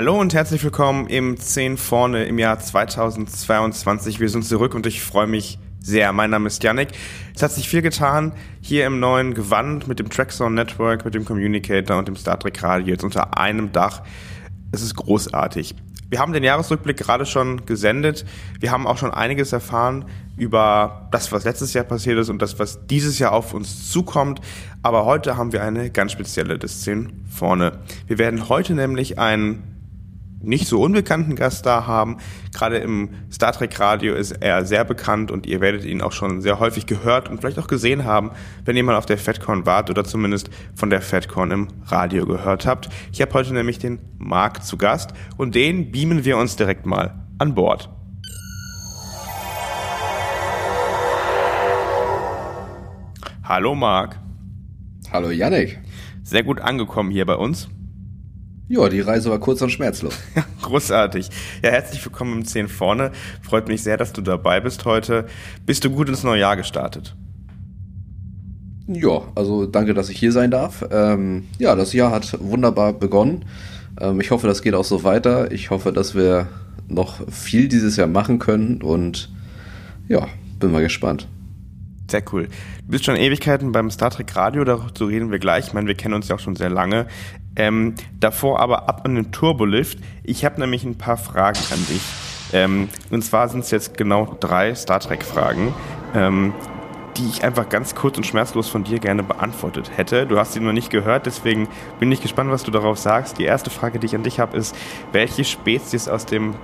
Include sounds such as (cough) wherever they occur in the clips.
Hallo und herzlich willkommen im 10 vorne im Jahr 2022. Wir sind zurück und ich freue mich sehr. Mein Name ist Yannick. Es hat sich viel getan hier im neuen Gewand mit dem Trackzone Network, mit dem Communicator und dem Star Trek Radio jetzt unter einem Dach. Es ist großartig. Wir haben den Jahresrückblick gerade schon gesendet. Wir haben auch schon einiges erfahren über das, was letztes Jahr passiert ist und das, was dieses Jahr auf uns zukommt. Aber heute haben wir eine ganz spezielle Disziplin vorne. Wir werden heute nämlich einen nicht so unbekannten Gast da haben. Gerade im Star Trek Radio ist er sehr bekannt und ihr werdet ihn auch schon sehr häufig gehört und vielleicht auch gesehen haben, wenn ihr mal auf der FedCon wart oder zumindest von der FedCon im Radio gehört habt. Ich habe heute nämlich den Marc zu Gast und den beamen wir uns direkt mal an Bord. Hallo Marc. Hallo Yannick. Sehr gut angekommen hier bei uns. Ja, die Reise war kurz und schmerzlos. (laughs) Großartig. Ja, herzlich willkommen im 10 vorne. Freut mich sehr, dass du dabei bist heute. Bist du gut ins neue Jahr gestartet? Ja, also danke, dass ich hier sein darf. Ähm, ja, das Jahr hat wunderbar begonnen. Ähm, ich hoffe, das geht auch so weiter. Ich hoffe, dass wir noch viel dieses Jahr machen können und ja, bin mal gespannt. Sehr cool. Du bist schon Ewigkeiten beim Star Trek Radio, dazu reden wir gleich. Ich meine, wir kennen uns ja auch schon sehr lange. Ähm, davor aber ab an den Turbolift. Ich habe nämlich ein paar Fragen an dich. Ähm, und zwar sind es jetzt genau drei Star Trek-Fragen, ähm, die ich einfach ganz kurz und schmerzlos von dir gerne beantwortet hätte. Du hast sie noch nicht gehört, deswegen bin ich gespannt, was du darauf sagst. Die erste Frage, die ich an dich habe, ist, welche Spezies aus dem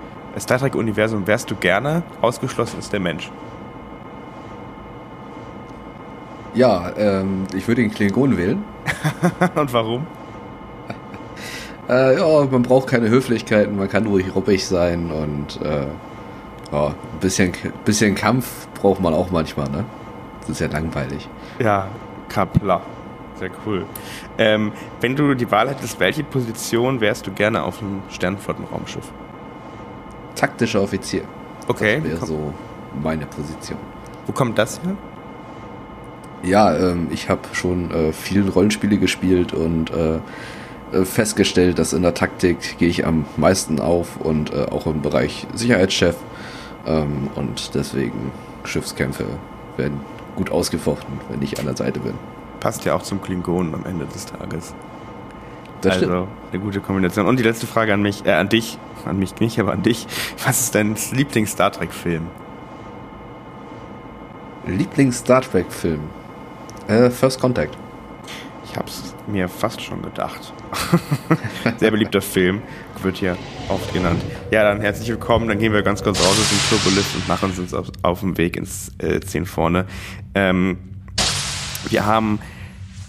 Star Trek-Universum wärst du gerne? Ausgeschlossen ist der Mensch. Ja, ähm, ich würde den Klingon wählen. (laughs) und warum? (laughs) Äh, ja, man braucht keine Höflichkeiten, man kann ruhig ruppig sein und äh, ja, ein bisschen, bisschen Kampf braucht man auch manchmal, ne? Das ist ja langweilig. Ja, Kapla. Sehr cool. Ähm, wenn du die Wahl hättest, welche Position wärst du gerne auf einem Sternflottenraumschiff? Taktischer Offizier. Okay. Das wäre so meine Position. Wo kommt das her? Ja, ähm, ich habe schon äh, viele Rollenspiele gespielt und äh, äh, festgestellt, dass in der Taktik gehe ich am meisten auf und äh, auch im Bereich Sicherheitschef. Ähm, und deswegen Schiffskämpfe werden gut ausgefochten, wenn ich an der Seite bin. Passt ja auch zum Klingonen am Ende des Tages. Das also stimmt. eine gute Kombination. Und die letzte Frage an mich, äh, an dich, an mich nicht, aber an dich. Was ist dein Lieblings-Star Trek-Film? Lieblings-Star Trek-Film? Äh, First Contact. Ich hab's mir fast schon gedacht. (laughs) Sehr beliebter Film, wird hier oft genannt. Ja, dann herzlich willkommen. Dann gehen wir ganz kurz raus aus dem Turbolift und machen uns auf, auf dem Weg ins äh, 10 vorne. Ähm, wir haben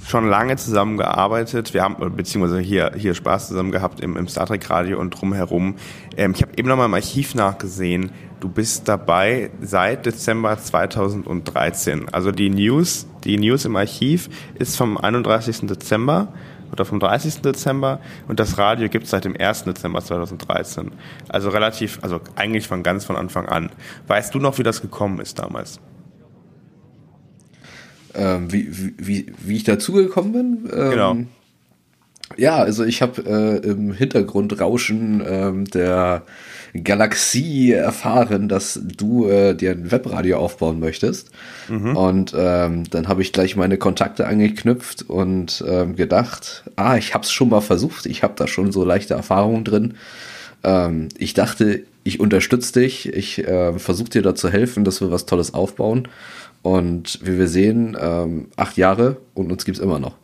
schon lange zusammengearbeitet. Wir haben, beziehungsweise hier, hier Spaß zusammen gehabt im, im Star Trek Radio und drumherum. Ähm, ich habe eben noch mal im Archiv nachgesehen. Du bist dabei seit Dezember 2013. Also die News, die News im Archiv ist vom 31. Dezember oder vom 30. Dezember und das Radio gibt es seit dem 1. Dezember 2013. Also relativ, also eigentlich von ganz von Anfang an. Weißt du noch, wie das gekommen ist damals? Ähm, wie, wie, wie ich dazugekommen bin? Ähm, Genau. Ja, also ich habe äh, im Hintergrundrauschen ähm, der Galaxie erfahren, dass du äh, dir ein Webradio aufbauen möchtest. Und ähm, dann habe ich gleich meine Kontakte angeknüpft und ähm, gedacht, ah, ich habe es schon mal versucht, ich habe da schon so leichte Erfahrungen drin. Ähm, ich dachte, ich unterstütze dich, ich äh, versuche dir da zu helfen, dass wir was Tolles aufbauen. Und wie wir sehen, ähm, acht Jahre und uns gibt's immer noch.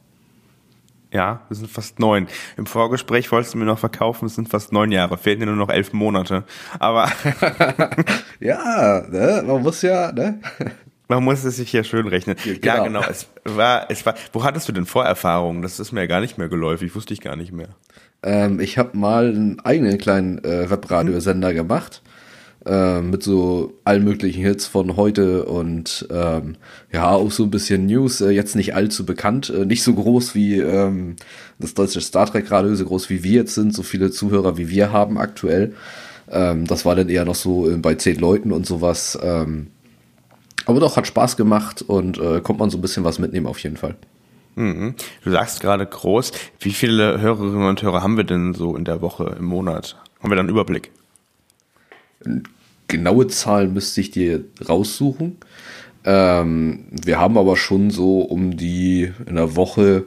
Ja, wir sind fast neun. Im Vorgespräch wolltest du mir noch verkaufen, es sind fast neun Jahre. Fehlen dir nur noch elf Monate. Aber. (laughs) (laughs) ja, ne? man muss ja, ne? Man muss es sich hier schön rechnen. Ja, genau. Ja, genau. Es war, es war, wo hattest du denn Vorerfahrungen? Das ist mir ja gar nicht mehr geläufig, wusste ich gar nicht mehr. Ähm, ich habe mal einen eigenen kleinen äh, Webradiosender gemacht. Äh, mit so allen möglichen Hits von heute und ähm, ja, auch so ein bisschen News, äh, jetzt nicht allzu bekannt, äh, nicht so groß wie ähm, das deutsche Star Trek Radio, so groß wie wir jetzt sind, so viele Zuhörer wie wir haben aktuell. Ähm, das war dann eher noch so äh, bei zehn Leuten und sowas. Ähm, aber doch, hat Spaß gemacht und äh, kommt man so ein bisschen was mitnehmen auf jeden Fall. Mhm. Du sagst gerade groß. Wie viele Hörerinnen und Hörer haben wir denn so in der Woche, im Monat? Haben wir dann einen Überblick? Genaue Zahlen müsste ich dir raussuchen. Ähm, wir haben aber schon so um die in der Woche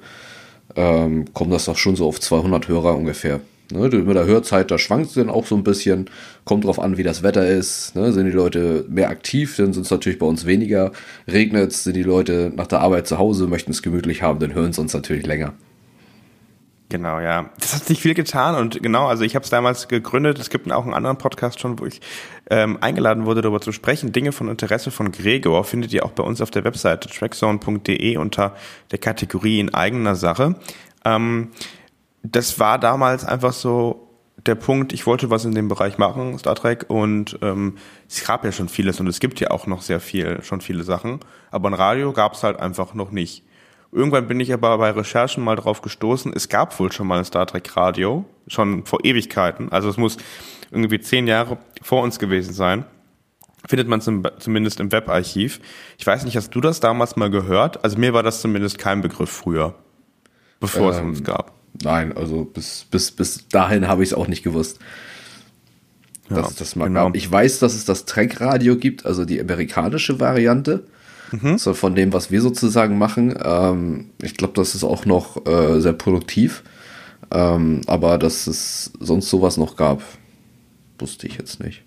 ähm, kommt das doch schon so auf 200 Hörer ungefähr. Ne, mit der Hörzeit, da schwankt es dann auch so ein bisschen. Kommt drauf an, wie das Wetter ist. Ne, sind die Leute mehr aktiv, dann sind es natürlich bei uns weniger. Regnet es, sind die Leute nach der Arbeit zu Hause, möchten es gemütlich haben, dann hören sie uns natürlich länger. Genau, ja. Das hat sich viel getan und genau, also ich habe es damals gegründet. Es gibt auch einen anderen Podcast schon, wo ich ähm, eingeladen wurde, darüber zu sprechen. Dinge von Interesse von Gregor findet ihr auch bei uns auf der Webseite trackzone.de unter der Kategorie in eigener Sache. Ähm, das war damals einfach so der Punkt, ich wollte was in dem Bereich machen, Star Trek, und ähm, es gab ja schon vieles und es gibt ja auch noch sehr viel, schon viele Sachen, aber ein Radio gab es halt einfach noch nicht. Irgendwann bin ich aber bei Recherchen mal drauf gestoßen, es gab wohl schon mal ein Star Trek Radio, schon vor Ewigkeiten, also es muss irgendwie zehn Jahre vor uns gewesen sein. Findet man zum, zumindest im Webarchiv. Ich weiß nicht, hast du das damals mal gehört? Also mir war das zumindest kein Begriff früher, bevor ähm, es uns gab. Nein, also bis, bis, bis dahin habe ich es auch nicht gewusst. Ja, dass das mal genau. Ich weiß, dass es das Trek-Radio gibt, also die amerikanische Variante. Mhm. So von dem, was wir sozusagen machen. Ähm, ich glaube, das ist auch noch äh, sehr produktiv. Ähm, aber dass es sonst sowas noch gab, wusste ich jetzt nicht.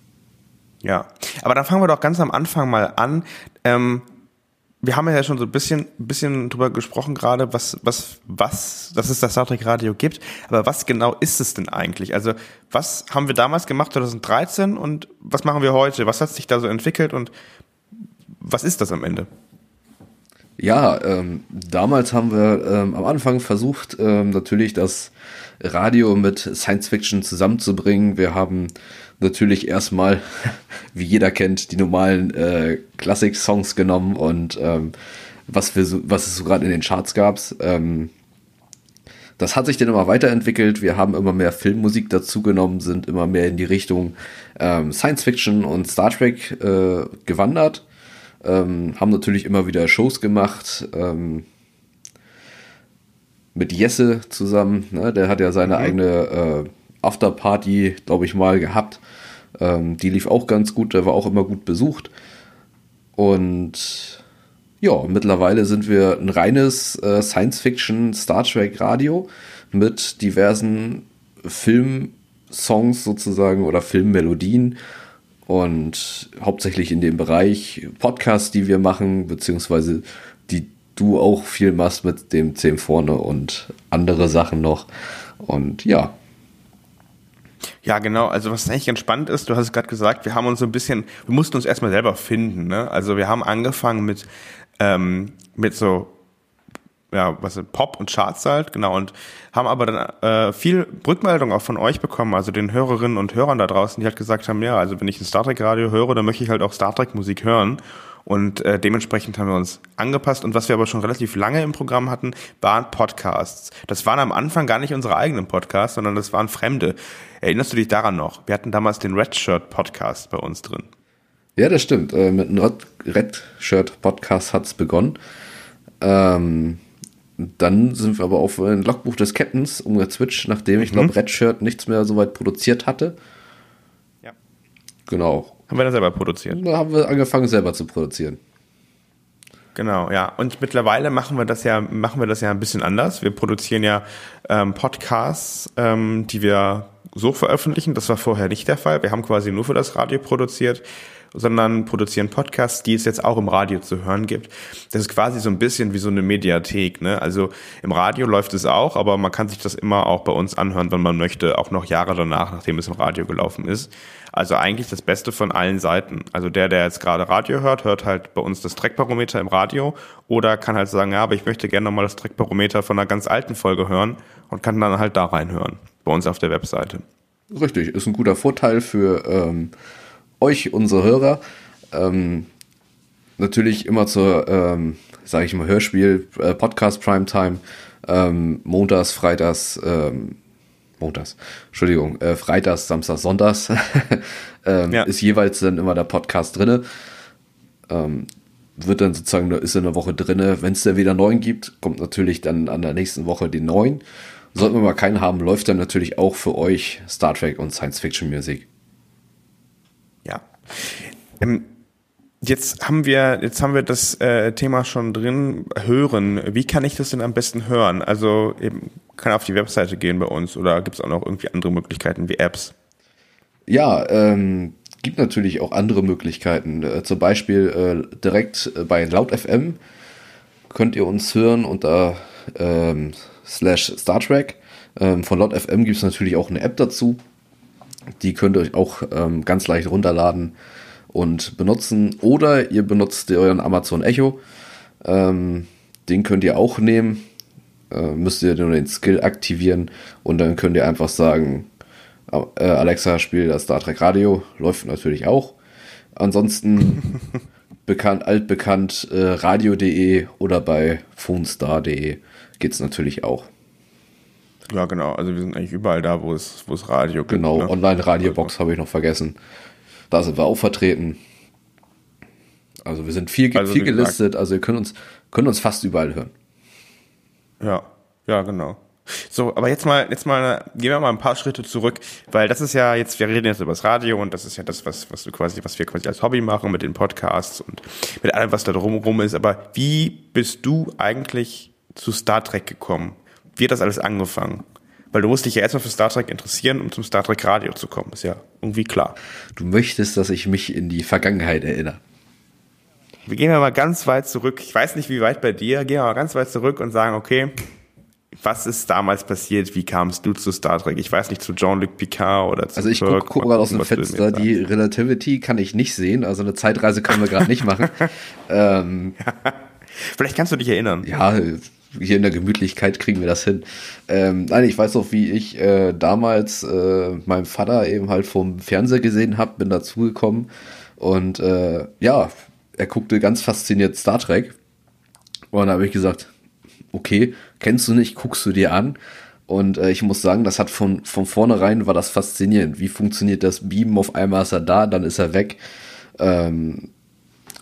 Ja, aber dann fangen wir doch ganz am Anfang mal an. Ähm, wir haben ja schon so ein bisschen, bisschen drüber gesprochen gerade, was, was, was, dass es das Star Trek Radio gibt. Aber was genau ist es denn eigentlich? Also, was haben wir damals gemacht, 2013 und was machen wir heute? Was hat sich da so entwickelt und was ist das am Ende? Ja, ähm, damals haben wir ähm, am Anfang versucht, ähm, natürlich das Radio mit Science Fiction zusammenzubringen. Wir haben natürlich erstmal, (laughs) wie jeder kennt, die normalen äh, Classic-Songs genommen und ähm, was, wir so, was es so gerade in den Charts gab. Ähm, das hat sich dann immer weiterentwickelt. Wir haben immer mehr Filmmusik dazu genommen, sind immer mehr in die Richtung ähm, Science Fiction und Star Trek äh, gewandert. Ähm, haben natürlich immer wieder Shows gemacht. Ähm, mit Jesse zusammen. Ne? Der hat ja seine mhm. eigene äh, Afterparty, glaube ich, mal gehabt. Ähm, die lief auch ganz gut, der war auch immer gut besucht. Und ja, mittlerweile sind wir ein reines äh, Science-Fiction Star Trek Radio mit diversen Filmsongs sozusagen oder Filmmelodien und hauptsächlich in dem Bereich Podcasts, die wir machen, beziehungsweise die du auch viel machst mit dem 10 vorne und andere Sachen noch. Und ja, ja, genau. Also was eigentlich ganz spannend ist, du hast es gerade gesagt, wir haben uns so ein bisschen, wir mussten uns erstmal selber finden. Ne? Also wir haben angefangen mit, ähm, mit so, ja, was Pop und Charts halt, genau, und haben aber dann äh, viel Rückmeldung auch von euch bekommen, also den Hörerinnen und Hörern da draußen, die halt gesagt haben, ja, also wenn ich ein Star Trek Radio höre, dann möchte ich halt auch Star Trek Musik hören. Und äh, dementsprechend haben wir uns angepasst. Und was wir aber schon relativ lange im Programm hatten, waren Podcasts. Das waren am Anfang gar nicht unsere eigenen Podcasts, sondern das waren fremde. Erinnerst du dich daran noch? Wir hatten damals den Red Shirt Podcast bei uns drin. Ja, das stimmt. Äh, mit einem Red Shirt Podcast hat's begonnen. Ähm, dann sind wir aber auf ein Logbuch des Captains umgezwitscht, nachdem ich mhm. glaube, Red Shirt nichts mehr so weit produziert hatte. Ja. Genau. Haben wir das selber produziert? Da haben wir angefangen selber zu produzieren. Genau, ja. Und mittlerweile machen wir das ja, machen wir das ja ein bisschen anders. Wir produzieren ja ähm, Podcasts, ähm, die wir so veröffentlichen. Das war vorher nicht der Fall. Wir haben quasi nur für das Radio produziert sondern produzieren Podcasts, die es jetzt auch im Radio zu hören gibt. Das ist quasi so ein bisschen wie so eine Mediathek. Ne? Also im Radio läuft es auch, aber man kann sich das immer auch bei uns anhören, wenn man möchte, auch noch Jahre danach, nachdem es im Radio gelaufen ist. Also eigentlich das Beste von allen Seiten. Also der, der jetzt gerade Radio hört, hört halt bei uns das Trackbarometer im Radio oder kann halt sagen, ja, aber ich möchte gerne nochmal das Trackbarometer von einer ganz alten Folge hören und kann dann halt da reinhören, bei uns auf der Webseite. Richtig, ist ein guter Vorteil für ähm, euch, unsere Hörer. Ähm, natürlich immer zur, ähm, sage ich mal, Hörspiel, äh, Podcast Primetime, ähm, montags, freitags, ähm, montags, Entschuldigung, äh, freitags, samstags, sonntags (laughs) ähm, ja. ist jeweils dann immer der Podcast drinne. Ähm, wird dann sozusagen, ist in der Woche drinne. Wenn es dann wieder neun gibt, kommt natürlich dann an der nächsten Woche die neun. Sollten wir mal keinen haben, läuft dann natürlich auch für euch Star Trek und Science Fiction Musik. Ähm, jetzt haben wir, jetzt haben wir das äh, Thema schon drin, hören. Wie kann ich das denn am besten hören? Also eben kann auf die Webseite gehen bei uns oder gibt es auch noch irgendwie andere Möglichkeiten wie Apps? Ja, ähm, gibt natürlich auch andere Möglichkeiten. Äh, zum Beispiel äh, direkt äh, bei Laut FM könnt ihr uns hören unter ähm, slash Star Trek. Ähm, von Laut FM gibt es natürlich auch eine App dazu. Die könnt ihr euch auch ähm, ganz leicht runterladen und benutzen. Oder ihr benutzt euren Amazon Echo. Ähm, den könnt ihr auch nehmen. Äh, müsst ihr nur den Skill aktivieren und dann könnt ihr einfach sagen, äh, Alexa spielt das Star Trek Radio. Läuft natürlich auch. Ansonsten (laughs) bekannt, altbekannt äh, radio.de oder bei phonestar.de geht es natürlich auch. Ja, genau. Also wir sind eigentlich überall da, wo es, wo es Radio gibt. Genau, ne? Online-Radiobox also. habe ich noch vergessen. Da sind wir auch vertreten. Also wir sind viel, also, viel gelistet, also ihr könnt uns, könnt uns fast überall hören. Ja, ja, genau. So, aber jetzt mal, jetzt mal, gehen wir mal ein paar Schritte zurück, weil das ist ja jetzt, wir reden jetzt über das Radio und das ist ja das, was, was du quasi, was wir quasi als Hobby machen mit den Podcasts und mit allem, was da drumherum ist. Aber wie bist du eigentlich zu Star Trek gekommen? Wie hat das alles angefangen? Weil du musst dich ja erstmal für Star Trek interessieren, um zum Star Trek Radio zu kommen. Ist ja irgendwie klar. Du möchtest, dass ich mich in die Vergangenheit erinnere. Wir gehen mal ganz weit zurück. Ich weiß nicht, wie weit bei dir. Gehen wir mal ganz weit zurück und sagen, okay, was ist damals passiert? Wie kamst du zu Star Trek? Ich weiß nicht, zu Jean-Luc Picard oder zu Also ich gucke guck gerade aus dem Fenster, die Relativity kann ich nicht sehen, also eine Zeitreise können wir gerade nicht machen. (laughs) ähm, (laughs) Vielleicht kannst du dich erinnern. Ja, hier in der Gemütlichkeit kriegen wir das hin. Ähm, nein, ich weiß auch, wie ich äh, damals äh, meinem Vater eben halt vom Fernseher gesehen habe, bin dazugekommen und äh, ja, er guckte ganz fasziniert Star Trek und da habe ich gesagt, okay, kennst du nicht, guckst du dir an. Und äh, ich muss sagen, das hat von, von vornherein war das faszinierend. Wie funktioniert das Beamen? Auf einmal ist er da, dann ist er weg. Ähm,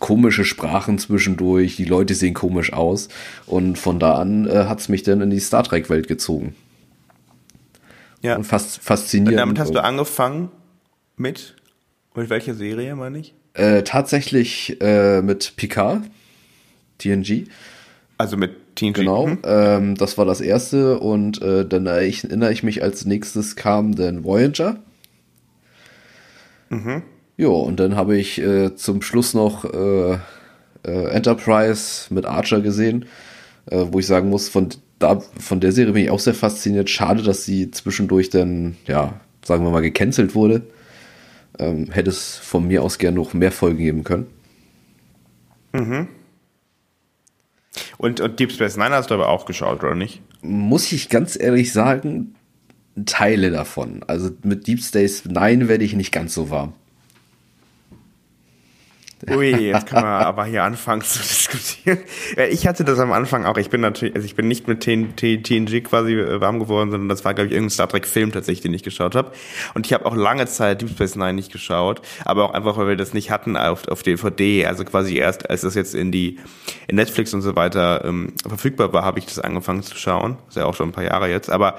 komische Sprachen zwischendurch, die Leute sehen komisch aus. Und von da an äh, hat es mich dann in die Star Trek-Welt gezogen. Ja. Und fast faszinierend. Und damit hast du angefangen mit? Mit welcher Serie, meine ich? Äh, tatsächlich äh, mit Picard, TNG. Also mit TNG. Genau, mhm. ähm, das war das erste und äh, dann erinnere ich mich, als nächstes kam dann Voyager. Mhm. Ja, und dann habe ich äh, zum Schluss noch äh, äh, Enterprise mit Archer gesehen, äh, wo ich sagen muss, von, da, von der Serie bin ich auch sehr fasziniert. Schade, dass sie zwischendurch dann, ja, sagen wir mal, gecancelt wurde. Ähm, hätte es von mir aus gerne noch mehr Folgen geben können. Mhm. Und, und Deep Space Nine hast du aber auch geschaut, oder nicht? Muss ich ganz ehrlich sagen, Teile davon. Also mit Deep Space Nine werde ich nicht ganz so warm. Ui, jetzt können wir aber hier anfangen zu (laughs) diskutieren. Ich hatte das am Anfang auch. Ich bin natürlich, also ich bin nicht mit TNG quasi äh, warm geworden, sondern das war, glaube ich, irgendein Star Trek-Film tatsächlich, den ich geschaut habe. Und ich habe auch lange Zeit Deep Space Nine nicht geschaut, aber auch einfach, weil wir das nicht hatten auf, auf DVD. Also quasi erst, als das jetzt in die in Netflix und so weiter ähm, verfügbar war, habe ich das angefangen zu schauen. Das ist ja auch schon ein paar Jahre jetzt. Aber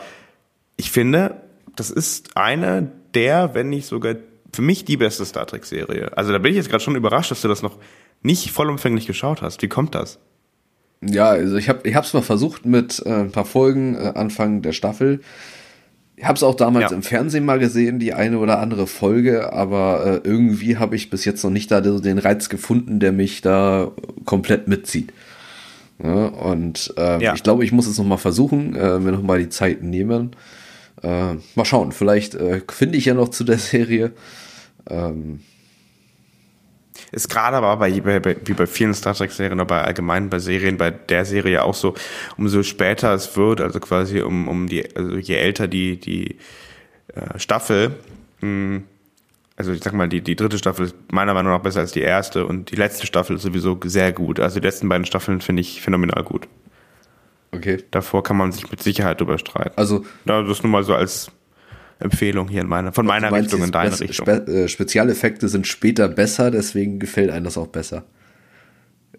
ich finde, das ist eine der, wenn nicht sogar für mich die beste Star Trek-Serie. Also da bin ich jetzt gerade schon überrascht, dass du das noch nicht vollumfänglich geschaut hast. Wie kommt das? Ja, also ich habe ich hab's mal versucht mit äh, ein paar Folgen äh, Anfang der Staffel. Ich habe es auch damals ja. im Fernsehen mal gesehen, die eine oder andere Folge, aber äh, irgendwie habe ich bis jetzt noch nicht da den Reiz gefunden, der mich da komplett mitzieht. Ja, und äh, ja. ich glaube, ich muss es noch mal versuchen, äh, mir noch mal die Zeit nehmen. Äh, mal schauen, vielleicht äh, finde ich ja noch zu der Serie. Ähm, ist gerade aber bei, bei, wie bei vielen Star Trek-Serien, aber allgemein bei Serien, bei der Serie auch so, umso später es wird, also quasi um, um die, also je älter die, die äh, Staffel, mh, hm, also ich sag mal, die, die dritte Staffel ist meiner Meinung nach besser als die erste und die letzte Staffel ist sowieso sehr gut. Also die letzten beiden Staffeln finde ich phänomenal gut. Okay. Davor kann man sich mit Sicherheit drüber streiten. Also. Ja, das nur mal so als Empfehlung hier in meiner, von meiner meinst, Richtung in deine Richtung. Spe äh, Spezialeffekte sind später besser, deswegen gefällt einem das auch besser.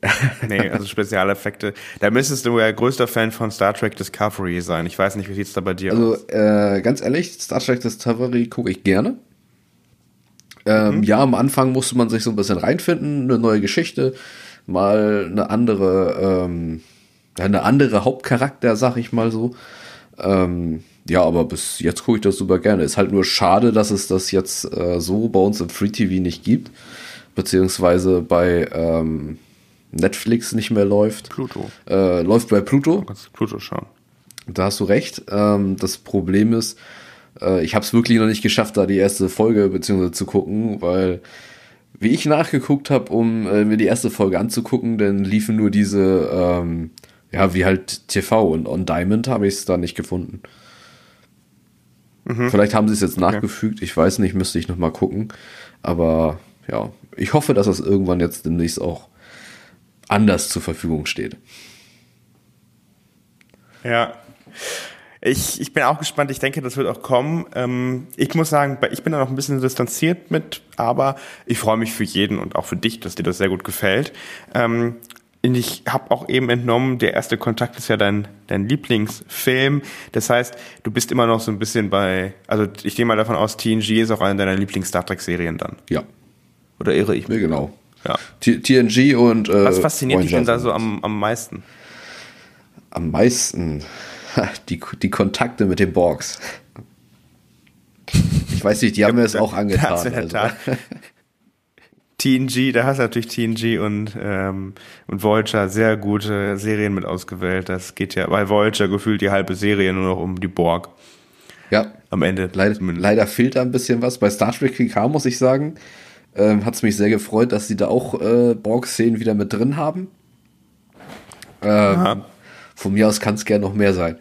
(laughs) nee, also Spezialeffekte. Da müsstest du ja größter Fan von Star Trek Discovery sein. Ich weiß nicht, wie sieht's da bei dir also, aus? Also, äh, ganz ehrlich, Star Trek Discovery gucke ich gerne. Ähm, mhm. Ja, am Anfang musste man sich so ein bisschen reinfinden, eine neue Geschichte, mal eine andere, ähm, eine andere Hauptcharakter, sag ich mal so. Ähm, ja, aber bis jetzt gucke ich das super gerne. Ist halt nur schade, dass es das jetzt äh, so bei uns im Free TV nicht gibt, beziehungsweise bei ähm, Netflix nicht mehr läuft. Pluto. Äh, läuft bei Pluto. Du kannst Pluto schauen. Da hast du recht. Ähm, das Problem ist, äh, ich habe es wirklich noch nicht geschafft, da die erste Folge beziehungsweise zu gucken, weil wie ich nachgeguckt habe, um äh, mir die erste Folge anzugucken, dann liefen nur diese, ähm, ja, wie halt TV und On Diamond habe ich es da nicht gefunden. Mhm. Vielleicht haben sie es jetzt nachgefügt, okay. ich weiß nicht, müsste ich nochmal gucken. Aber ja, ich hoffe, dass das irgendwann jetzt demnächst auch anders zur Verfügung steht. Ja. Ich, ich bin auch gespannt. Ich denke, das wird auch kommen. Ähm, ich muss sagen, ich bin da noch ein bisschen distanziert mit, aber ich freue mich für jeden und auch für dich, dass dir das sehr gut gefällt. Ähm, ich habe auch eben entnommen, der erste Kontakt ist ja dein, dein Lieblingsfilm. Das heißt, du bist immer noch so ein bisschen bei, also ich gehe mal davon aus, TNG ist auch eine deiner Lieblings-Star Trek-Serien dann. Ja. Oder irre ich mich? Ja, genau. Ja. TNG und. Äh, Was fasziniert dich denn da so am, am meisten? Am meisten? die, die Kontakte mit den Borgs. Ich weiß nicht, die haben mir das auch angetan. Das also. TNG, da hast du natürlich TNG und, ähm, und Voyager sehr gute Serien mit ausgewählt. Das geht ja bei Voyager gefühlt die halbe Serie nur noch um die Borg. Ja. Am Ende. Leider, leider fehlt da ein bisschen was. Bei Star Trek PK muss ich sagen, ähm, hat es mich sehr gefreut, dass sie da auch äh, Borg-Szenen wieder mit drin haben. Ähm, von mir aus kann es gerne noch mehr sein.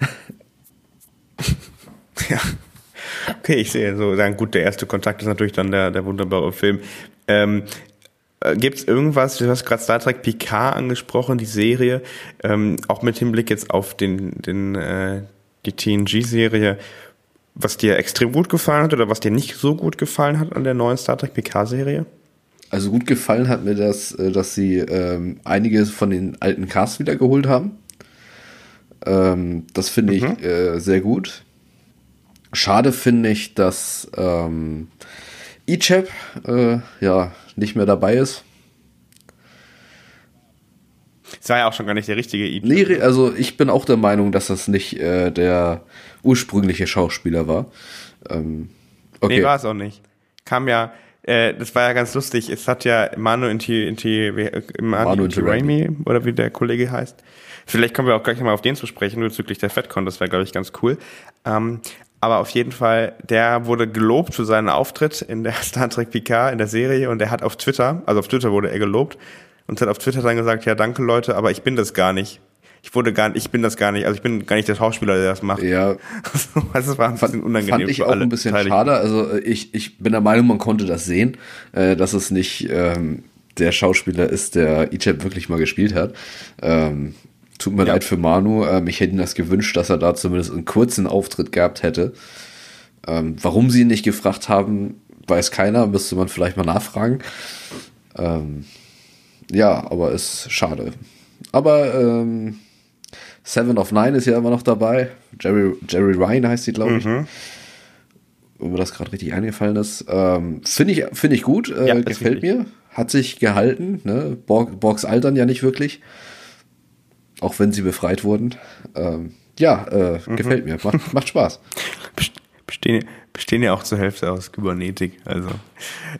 (laughs) ja. Okay, ich sehe so sagen, gut, der erste Kontakt ist natürlich dann der, der wunderbare Film. Ähm, äh, Gibt es irgendwas, du hast gerade Star Trek Picard angesprochen, die Serie, ähm, auch mit Hinblick jetzt auf den, den, äh, die TNG-Serie, was dir extrem gut gefallen hat oder was dir nicht so gut gefallen hat an der neuen Star Trek Picard-Serie? Also gut gefallen hat mir das, äh, dass sie ähm, einige von den alten Casts wiedergeholt haben. Ähm, das finde ich mhm. äh, sehr gut. Schade finde ich, dass ähm, Ichab äh, ja nicht mehr dabei ist. Das war ja auch schon gar nicht der richtige Ichab. Nee, also ich bin auch der Meinung, dass das nicht äh, der ursprüngliche Schauspieler war. Ähm, okay. Nee, war es auch nicht. Kam ja, äh, das war ja ganz lustig. Es hat ja Manu Inti, Inti, Manu, Manu Inti Raimi, oder wie der Kollege heißt, Vielleicht kommen wir auch gleich mal auf den zu sprechen bezüglich der FedCon, das wäre, glaube ich, ganz cool. Ähm, aber auf jeden Fall, der wurde gelobt für seinen Auftritt in der (laughs) Star Trek PK in der Serie und er hat auf Twitter, also auf Twitter wurde er gelobt und hat auf Twitter dann gesagt, ja, danke Leute, aber ich bin das gar nicht. Ich wurde gar nicht, ich bin das gar nicht, also ich bin gar nicht der Schauspieler, der das macht. Ja. Also, (laughs) das war ein bisschen unangenehm. Fand ich auch ein bisschen schade. Also ich, ich bin der Meinung, man konnte das sehen, äh, dass es nicht ähm, der Schauspieler ist, der Ichab wirklich mal gespielt hat. Ähm, Tut mir ja. leid für Manu. Ähm, ich hätte ihm das gewünscht, dass er da zumindest einen kurzen Auftritt gehabt hätte. Ähm, warum sie ihn nicht gefragt haben, weiß keiner. Müsste man vielleicht mal nachfragen. Ähm, ja, aber ist schade. Aber ähm, Seven of Nine ist ja immer noch dabei. Jerry, Jerry Ryan heißt sie, glaube ich. Mhm. Wenn mir das gerade richtig eingefallen ist. Ähm, Finde ich, find ich gut. Äh, ja, gefällt mir. Hat sich gehalten. Ne? Borg, Borgs altern ja nicht wirklich auch wenn sie befreit wurden. Ähm, ja, äh, mhm. gefällt mir, macht, macht Spaß. bestehen, bestehen ja auch zur Hälfte aus Kybernetik. Also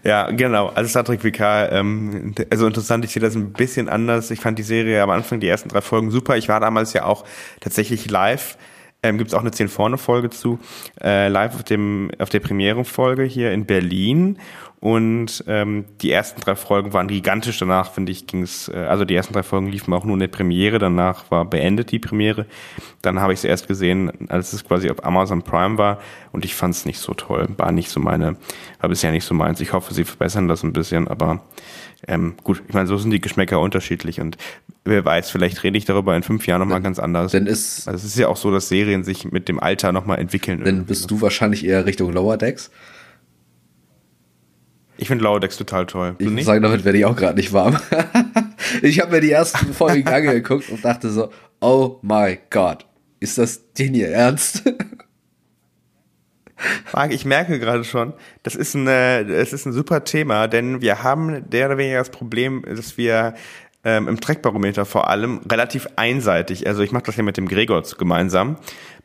ja, genau. Also Star Trek VK, ähm, also interessant, ich sehe das ein bisschen anders. Ich fand die Serie am Anfang, die ersten drei Folgen super. Ich war damals ja auch tatsächlich live ähm, Gibt es auch eine 10 vorne Folge zu, äh, live auf, dem, auf der Premierenfolge hier in Berlin. Und ähm, die ersten drei Folgen waren gigantisch. Danach, finde ich, ging es, äh, also die ersten drei Folgen liefen auch nur in der Premiere. Danach war beendet die Premiere. Dann habe ich es erst gesehen, als es quasi auf Amazon Prime war. Und ich fand es nicht so toll. War nicht so meine, war bisher nicht so meins. Ich hoffe, sie verbessern das ein bisschen. Aber ähm, gut, ich meine, so sind die Geschmäcker unterschiedlich. Und wer weiß, vielleicht rede ich darüber in fünf Jahren nochmal ganz anders. Denn ist, also es ist ja auch so, dass Serien sich mit dem Alter nochmal entwickeln. Dann bist du wahrscheinlich eher Richtung Lower Decks. Ich finde Decks total toll. Du ich muss sagen, damit werde ich auch gerade nicht warm. (laughs) ich habe mir die ersten Folgen angeguckt und dachte so, oh my God, ist das denn hier ernst? (laughs) Marc, ich merke gerade schon, das ist, ein, das ist ein super Thema, denn wir haben der oder weniger das Problem, dass wir ähm, im Trackbarometer vor allem relativ einseitig. Also ich mache das ja mit dem Gregor gemeinsam,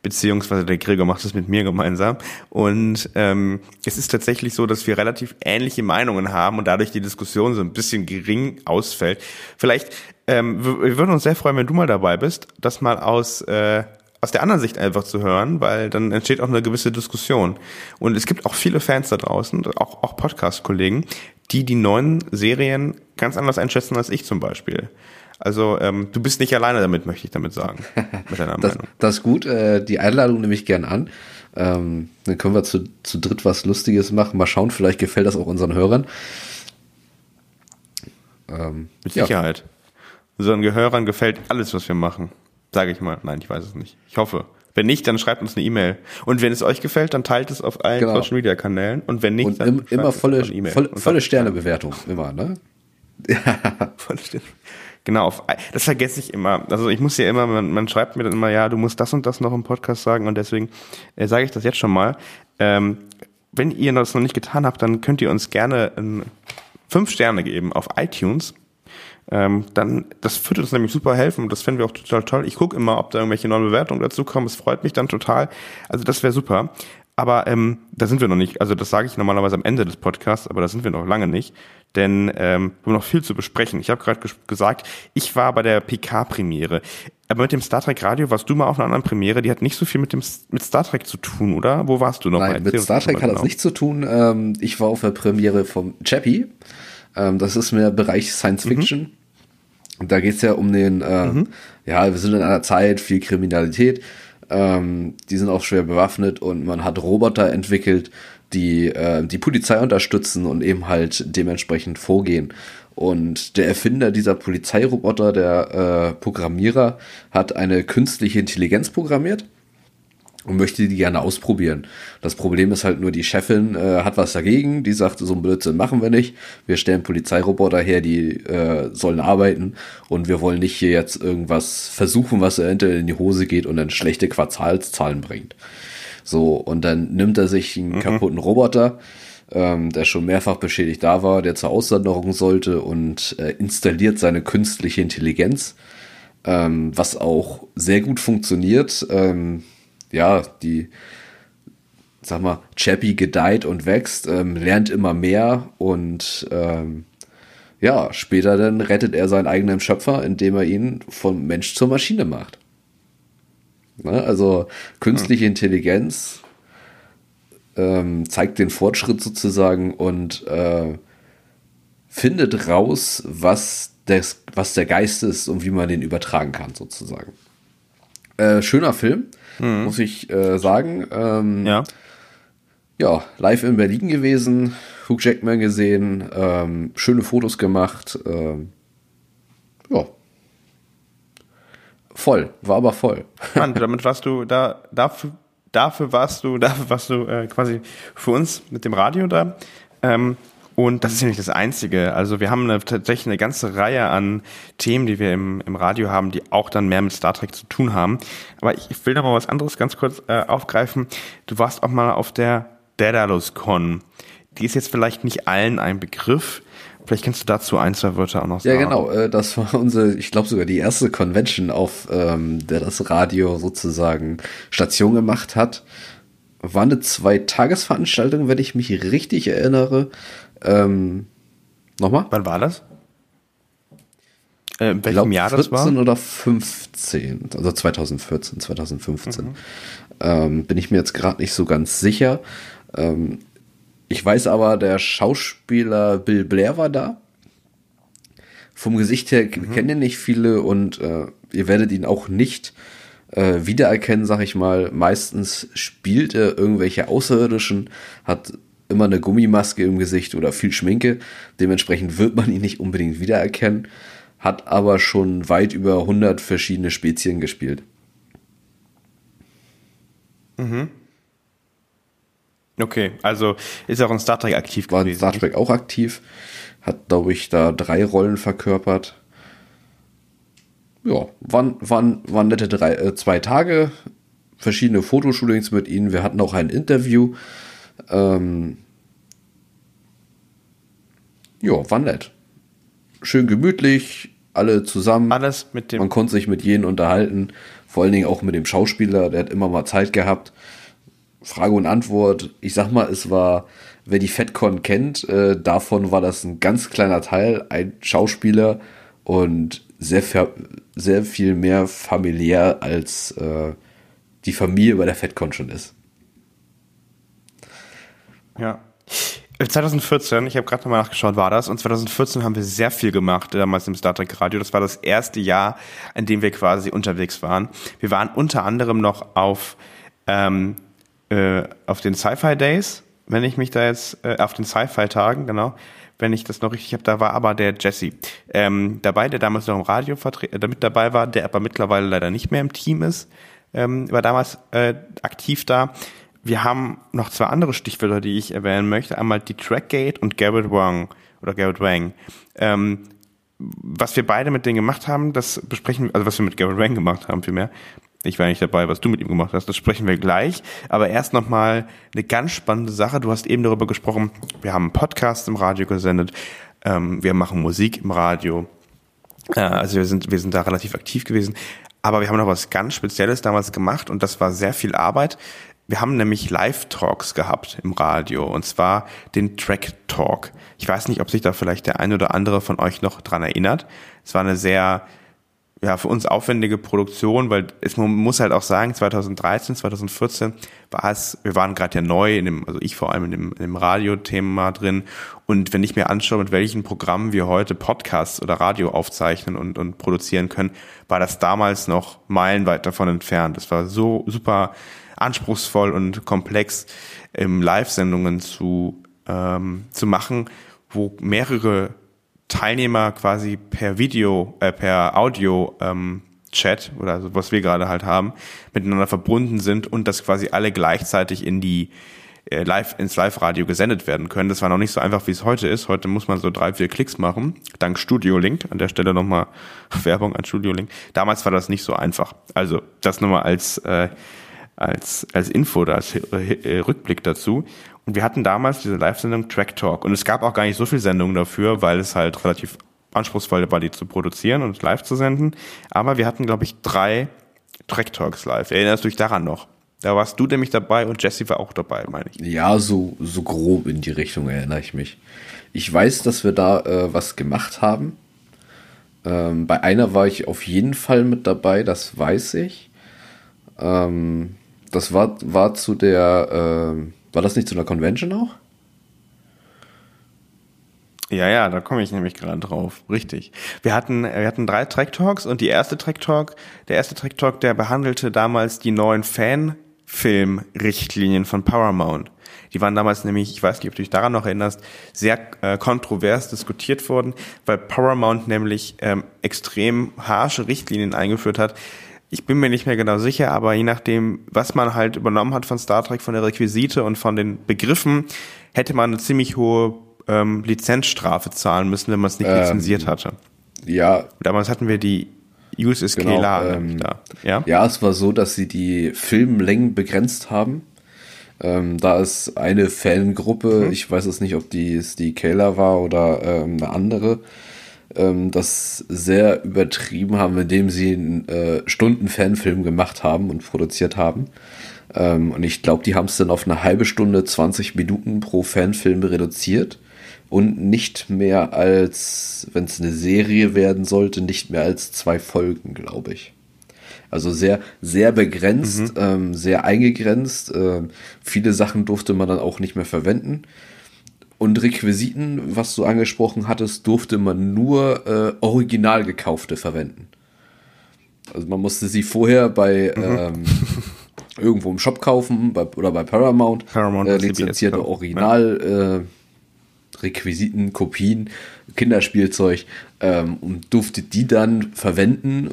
beziehungsweise der Gregor macht es mit mir gemeinsam. Und ähm, es ist tatsächlich so, dass wir relativ ähnliche Meinungen haben und dadurch die Diskussion so ein bisschen gering ausfällt. Vielleicht, ähm, wir würden uns sehr freuen, wenn du mal dabei bist, das mal aus äh, aus der anderen Sicht einfach zu hören, weil dann entsteht auch eine gewisse Diskussion. Und es gibt auch viele Fans da draußen, auch, auch Podcast-Kollegen, die die neuen Serien ganz anders einschätzen als ich zum Beispiel. Also ähm, du bist nicht alleine damit, möchte ich damit sagen. (laughs) Mit deiner das, Meinung. das ist gut. Äh, die Einladung nehme ich gern an. Ähm, dann können wir zu, zu dritt was Lustiges machen. Mal schauen, vielleicht gefällt das auch unseren Hörern. Ähm, Mit Sicherheit. Ja. Unseren Gehörern gefällt alles, was wir machen. Sage ich mal. Nein, ich weiß es nicht. Ich hoffe. Wenn nicht, dann schreibt uns eine E-Mail. Und wenn es euch gefällt, dann teilt es auf allen genau. Social Media Kanälen. Und wenn nicht, und dann im, immer volle, volle, volle Sternebewertung. Immer, ne? (laughs) Ja. Genau, auf, das vergesse ich immer. Also ich muss ja immer, man, man schreibt mir dann immer, ja, du musst das und das noch im Podcast sagen und deswegen äh, sage ich das jetzt schon mal. Ähm, wenn ihr das noch nicht getan habt, dann könnt ihr uns gerne ähm, fünf Sterne geben auf iTunes ähm, dann, das würde uns nämlich super helfen und das fänden wir auch total toll. Ich gucke immer, ob da irgendwelche neuen Bewertungen dazu kommen. Es freut mich dann total. Also das wäre super. Aber ähm, da sind wir noch nicht. Also das sage ich normalerweise am Ende des Podcasts, aber da sind wir noch lange nicht. Denn ähm, wir haben noch viel zu besprechen. Ich habe gerade ges gesagt, ich war bei der PK-Premiere. Aber mit dem Star Trek Radio warst du mal auf einer anderen Premiere, die hat nicht so viel mit dem mit Star Trek zu tun, oder? Wo warst du noch? Nein, mit Star Trek hat genau. das nichts zu tun. Ähm, ich war auf der Premiere vom Chappie. Ähm, das ist mehr Bereich Science mhm. Fiction. Mhm. Da geht's ja um den, äh, mhm. ja, wir sind in einer Zeit, viel Kriminalität, ähm, die sind auch schwer bewaffnet und man hat Roboter entwickelt, die äh, die Polizei unterstützen und eben halt dementsprechend vorgehen. Und der Erfinder dieser Polizeiroboter, der äh, Programmierer, hat eine künstliche Intelligenz programmiert und möchte die gerne ausprobieren. Das Problem ist halt nur, die Chefin äh, hat was dagegen, die sagt, so ein Blödsinn machen wir nicht. Wir stellen Polizeiroboter her, die äh, sollen arbeiten und wir wollen nicht hier jetzt irgendwas versuchen, was eventuell in die Hose geht und dann schlechte Quartalszahlen bringt. So, und dann nimmt er sich einen mhm. kaputten Roboter, ähm, der schon mehrfach beschädigt da war, der zur Aussanderung sollte und äh, installiert seine künstliche Intelligenz, ähm, was auch sehr gut funktioniert. Ähm, ja, die, sag mal, Chappie gedeiht und wächst, ähm, lernt immer mehr und ähm, ja, später dann rettet er seinen eigenen Schöpfer, indem er ihn von Mensch zur Maschine macht. Ne? Also künstliche hm. Intelligenz ähm, zeigt den Fortschritt sozusagen und äh, findet raus, was, des, was der Geist ist und wie man den übertragen kann, sozusagen. Äh, schöner Film mhm. muss ich äh, sagen. Ähm, ja. Ja, live in Berlin gewesen, Hugh Jackman gesehen, ähm, schöne Fotos gemacht. Ähm, ja. Voll, war aber voll. (laughs) Mann, damit warst du da, dafür, dafür warst du, (laughs) dafür warst du äh, quasi für uns mit dem Radio da. Ähm, und das ist ja nicht das Einzige. Also wir haben eine, tatsächlich eine ganze Reihe an Themen, die wir im, im Radio haben, die auch dann mehr mit Star Trek zu tun haben. Aber ich, ich will da mal was anderes ganz kurz äh, aufgreifen. Du warst auch mal auf der Daedalus Con. Die ist jetzt vielleicht nicht allen ein Begriff. Vielleicht kannst du dazu ein, zwei Wörter auch noch sagen. Ja, genau. Äh, das war unsere, ich glaube sogar die erste Convention, auf ähm, der das Radio sozusagen Station gemacht hat war eine Zwei-Tages-Veranstaltung, wenn ich mich richtig erinnere. Ähm, nochmal? Wann war das? Äh, in welchem Jahr das war? 14 oder 15, also 2014, 2015. Mhm. Ähm, bin ich mir jetzt gerade nicht so ganz sicher. Ähm, ich weiß aber, der Schauspieler Bill Blair war da. Vom Gesicht her mhm. kennen ihn nicht viele und äh, ihr werdet ihn auch nicht äh, wiedererkennen, sag ich mal. Meistens spielt er irgendwelche Außerirdischen, hat immer eine Gummimaske im Gesicht oder viel Schminke. Dementsprechend wird man ihn nicht unbedingt wiedererkennen, hat aber schon weit über 100 verschiedene Spezien gespielt. Mhm. Okay, also ist auch in Star Trek aktiv gewesen. War in Star Trek auch aktiv. Hat, glaube ich, da drei Rollen verkörpert. Ja, waren, waren, waren nette drei, äh, zwei Tage. Verschiedene Fotoshootings mit ihnen. Wir hatten auch ein Interview. Ähm, ja, war nett. Schön gemütlich, alle zusammen. Alles mit dem. Man konnte sich mit jedem unterhalten. Vor allen Dingen auch mit dem Schauspieler, der hat immer mal Zeit gehabt. Frage und Antwort. Ich sag mal, es war, wer die FedCon kennt, äh, davon war das ein ganz kleiner Teil, ein Schauspieler und sehr, sehr viel mehr familiär als äh, die Familie bei der FedCon schon ist. Ja. 2014, ich habe gerade nochmal nachgeschaut, war das. Und 2014 haben wir sehr viel gemacht, damals im Star Trek Radio. Das war das erste Jahr, in dem wir quasi unterwegs waren. Wir waren unter anderem noch auf ähm, äh, auf den Sci-Fi Days, wenn ich mich da jetzt, äh, auf den Sci-Fi Tagen, genau, wenn ich das noch richtig habe, da war aber der Jesse ähm, dabei, der damals noch im Radio äh, damit dabei war, der aber mittlerweile leider nicht mehr im Team ist, ähm, war damals äh, aktiv da. Wir haben noch zwei andere Stichwörter, die ich erwähnen möchte. Einmal die Trackgate und Garrett Wang oder Garrett Wang. Ähm, was wir beide mit denen gemacht haben, das besprechen, also was wir mit Garrett Wang gemacht haben vielmehr, ich war nicht dabei, was du mit ihm gemacht hast, das sprechen wir gleich. Aber erst nochmal eine ganz spannende Sache. Du hast eben darüber gesprochen, wir haben einen Podcast im Radio gesendet, ähm, wir machen Musik im Radio. Äh, also wir sind, wir sind da relativ aktiv gewesen. Aber wir haben noch was ganz Spezielles damals gemacht und das war sehr viel Arbeit. Wir haben nämlich Live-Talks gehabt im Radio und zwar den Track Talk. Ich weiß nicht, ob sich da vielleicht der ein oder andere von euch noch dran erinnert. Es war eine sehr ja, für uns aufwendige Produktion, weil es, man muss halt auch sagen, 2013, 2014 war es, wir waren gerade ja neu in dem, also ich vor allem in dem, in dem Radiothema drin. Und wenn ich mir anschaue, mit welchen Programmen wir heute Podcasts oder Radio aufzeichnen und, und produzieren können, war das damals noch meilenweit davon entfernt. Es war so super anspruchsvoll und komplex, im Live-Sendungen zu, ähm, zu machen, wo mehrere Teilnehmer quasi per Video, äh, per Audio ähm, Chat oder so, was wir gerade halt haben, miteinander verbunden sind und das quasi alle gleichzeitig in die äh, live ins Live-Radio gesendet werden können. Das war noch nicht so einfach, wie es heute ist. Heute muss man so drei, vier Klicks machen, dank Studio Link. An der Stelle nochmal (laughs) Werbung an Studio Link. Damals war das nicht so einfach. Also das nochmal als äh, als als Info, als äh, Rückblick dazu. Und wir hatten damals diese Live-Sendung Track Talk. Und es gab auch gar nicht so viel Sendungen dafür, weil es halt relativ anspruchsvoll war, die zu produzieren und live zu senden. Aber wir hatten, glaube ich, drei Track Talks live. Erinnerst du dich daran noch? Da warst du nämlich dabei und Jesse war auch dabei, meine ich. Ja, so, so grob in die Richtung erinnere ich mich. Ich weiß, dass wir da äh, was gemacht haben. Ähm, bei einer war ich auf jeden Fall mit dabei, das weiß ich. Ähm, das war, war zu der, äh, war das nicht zu einer Convention auch? Ja, ja, da komme ich nämlich gerade drauf. Richtig. Wir hatten, wir hatten drei Track Talks und die erste Track Talk, der erste Track Talk, der behandelte damals die neuen Fanfilm-Richtlinien von Paramount. Die waren damals nämlich, ich weiß nicht, ob du dich daran noch erinnerst, sehr äh, kontrovers diskutiert worden, weil Paramount nämlich ähm, extrem harsche Richtlinien eingeführt hat, ich bin mir nicht mehr genau sicher, aber je nachdem, was man halt übernommen hat von Star Trek, von der Requisite und von den Begriffen, hätte man eine ziemlich hohe ähm, Lizenzstrafe zahlen müssen, wenn man es nicht ähm, lizenziert hatte. Ja. Damals hatten wir die USS genau, Kela ähm, da. Ja? ja, es war so, dass sie die Filmlängen begrenzt haben. Ähm, da ist eine Fangruppe, mhm. ich weiß es nicht, ob die die Kayla war oder ähm, eine andere, ähm, das sehr übertrieben haben, indem sie einen äh, Stunden-Fanfilm gemacht haben und produziert haben. Ähm, und ich glaube, die haben es dann auf eine halbe Stunde, 20 Minuten pro Fanfilm reduziert. Und nicht mehr als, wenn es eine Serie werden sollte, nicht mehr als zwei Folgen, glaube ich. Also sehr, sehr begrenzt, mhm. ähm, sehr eingegrenzt. Ähm, viele Sachen durfte man dann auch nicht mehr verwenden. Und Requisiten, was du angesprochen hattest, durfte man nur äh, original gekaufte verwenden. Also man musste sie vorher bei mhm. ähm, irgendwo im Shop kaufen bei, oder bei Paramount, Paramount äh, lizenzierte CBS, Original ja. äh, Requisiten, Kopien, Kinderspielzeug ähm, und durfte die dann verwenden.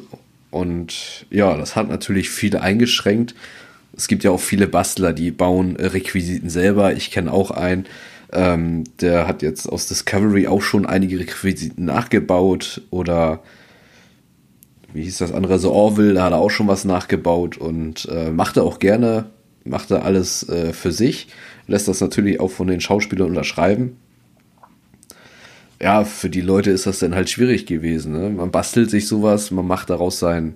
Und ja, das hat natürlich viele eingeschränkt. Es gibt ja auch viele Bastler, die bauen Requisiten selber. Ich kenne auch einen, ähm, der hat jetzt aus Discovery auch schon einige Requisiten nachgebaut oder wie hieß das andere, so Orville, da hat er auch schon was nachgebaut und äh, machte auch gerne, machte alles äh, für sich, lässt das natürlich auch von den Schauspielern unterschreiben. Ja, für die Leute ist das dann halt schwierig gewesen. Ne? Man bastelt sich sowas, man macht daraus sein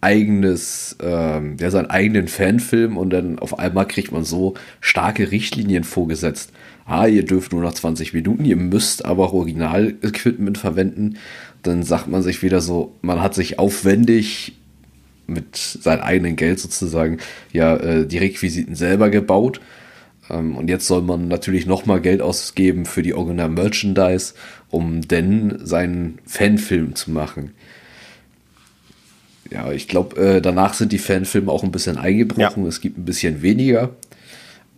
eigenes, ähm, ja, seinen eigenen Fanfilm und dann auf einmal kriegt man so starke Richtlinien vorgesetzt ah, ihr dürft nur noch 20 Minuten, ihr müsst aber auch Original-Equipment verwenden, dann sagt man sich wieder so, man hat sich aufwendig mit seinem eigenen Geld sozusagen ja äh, die Requisiten selber gebaut. Ähm, und jetzt soll man natürlich nochmal Geld ausgeben für die Original Merchandise, um denn seinen Fanfilm zu machen. Ja, ich glaube, äh, danach sind die Fanfilme auch ein bisschen eingebrochen. Ja. Es gibt ein bisschen weniger.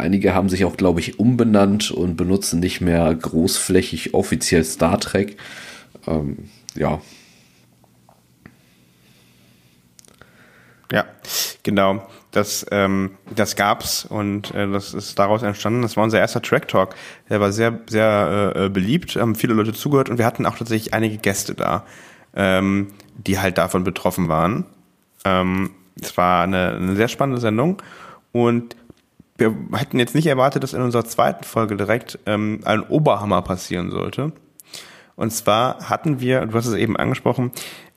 Einige haben sich auch, glaube ich, umbenannt und benutzen nicht mehr großflächig offiziell Star Trek. Ähm, ja. Ja, genau. Das, ähm, das gab's und äh, das ist daraus entstanden. Das war unser erster Track Talk. Der war sehr, sehr äh, beliebt, haben viele Leute zugehört und wir hatten auch tatsächlich einige Gäste da, ähm, die halt davon betroffen waren. Ähm, es war eine, eine sehr spannende Sendung und wir hätten jetzt nicht erwartet, dass in unserer zweiten Folge direkt ähm, ein Oberhammer passieren sollte. Und zwar hatten wir, du hast es eben angesprochen,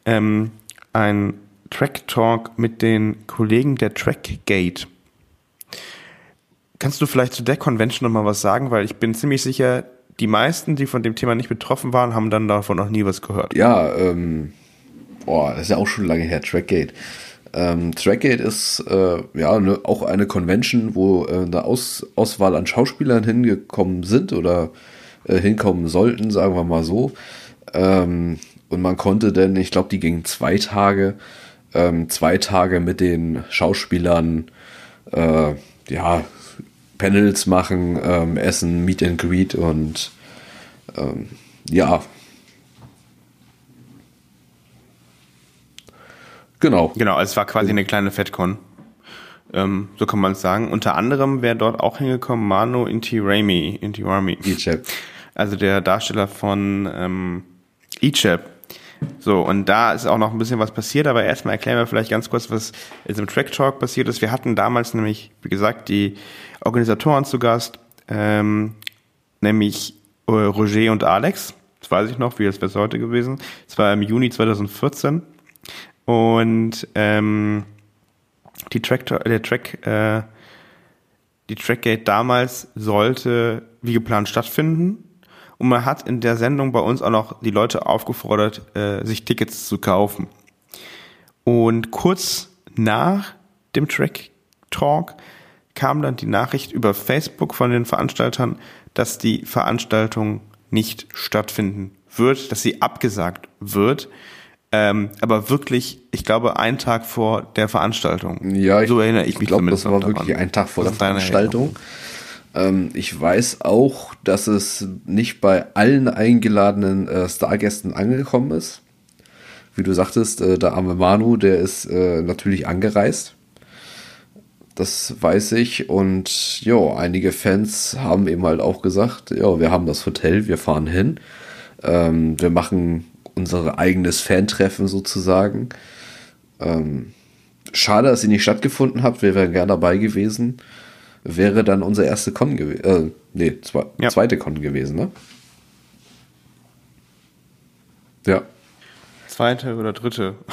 ähm, ein Track Talk mit den Kollegen der Trackgate. Kannst du vielleicht zu der Convention nochmal was sagen? Weil ich bin ziemlich sicher, die meisten, die von dem Thema nicht betroffen waren, haben dann davon noch nie was gehört. Ja, ähm, boah, das ist ja auch schon lange her, Trackgate. Ähm, Trackgate ist äh, ja ne, auch eine Convention, wo äh, eine Aus Auswahl an Schauspielern hingekommen sind oder äh, hinkommen sollten, sagen wir mal so. Ähm, und man konnte denn, ich glaube, die gingen zwei Tage, ähm, zwei Tage mit den Schauspielern, äh, ja, Panels machen, ähm, essen, Meet and Greet und ähm, ja, Genau. Genau, also es war quasi eine kleine FedCon. Ähm, so kann man es sagen. Unter anderem wäre dort auch hingekommen Mano Inti Raimi, Inti Rami. Ichab. Also der Darsteller von ähm, Ichab. So, und da ist auch noch ein bisschen was passiert, aber erstmal erklären wir vielleicht ganz kurz, was in diesem Track Talk passiert ist. Wir hatten damals nämlich, wie gesagt, die Organisatoren zu Gast, ähm, nämlich äh, Roger und Alex. Das weiß ich noch, wie das wäre heute gewesen. Es war im Juni 2014. Und ähm, die Track, der Track, äh, die Trackgate damals sollte wie geplant stattfinden. Und man hat in der Sendung bei uns auch noch die Leute aufgefordert, äh, sich Tickets zu kaufen. Und kurz nach dem Track Talk kam dann die Nachricht über Facebook von den Veranstaltern, dass die Veranstaltung nicht stattfinden wird, dass sie abgesagt wird. Ähm, aber wirklich, ich glaube, ein Tag vor der Veranstaltung. Ja, ich, so erinnere ich mich ich glaube, das war daran. wirklich ein Tag vor der Veranstaltung. Ähm, ich weiß auch, dass es nicht bei allen eingeladenen äh, Stargästen angekommen ist. Wie du sagtest, äh, der arme Manu, der ist äh, natürlich angereist. Das weiß ich. Und ja, einige Fans haben eben halt auch gesagt, ja, wir haben das Hotel, wir fahren hin. Ähm, wir machen unser eigenes Fan-Treffen sozusagen. Ähm, schade, dass sie nicht stattgefunden hat. Wir wären gerne dabei gewesen. Wäre dann unser erste Con gewesen. Äh, nee, zwe ja. zweite Con gewesen, ne? Ja. Zweite oder dritte. (laughs)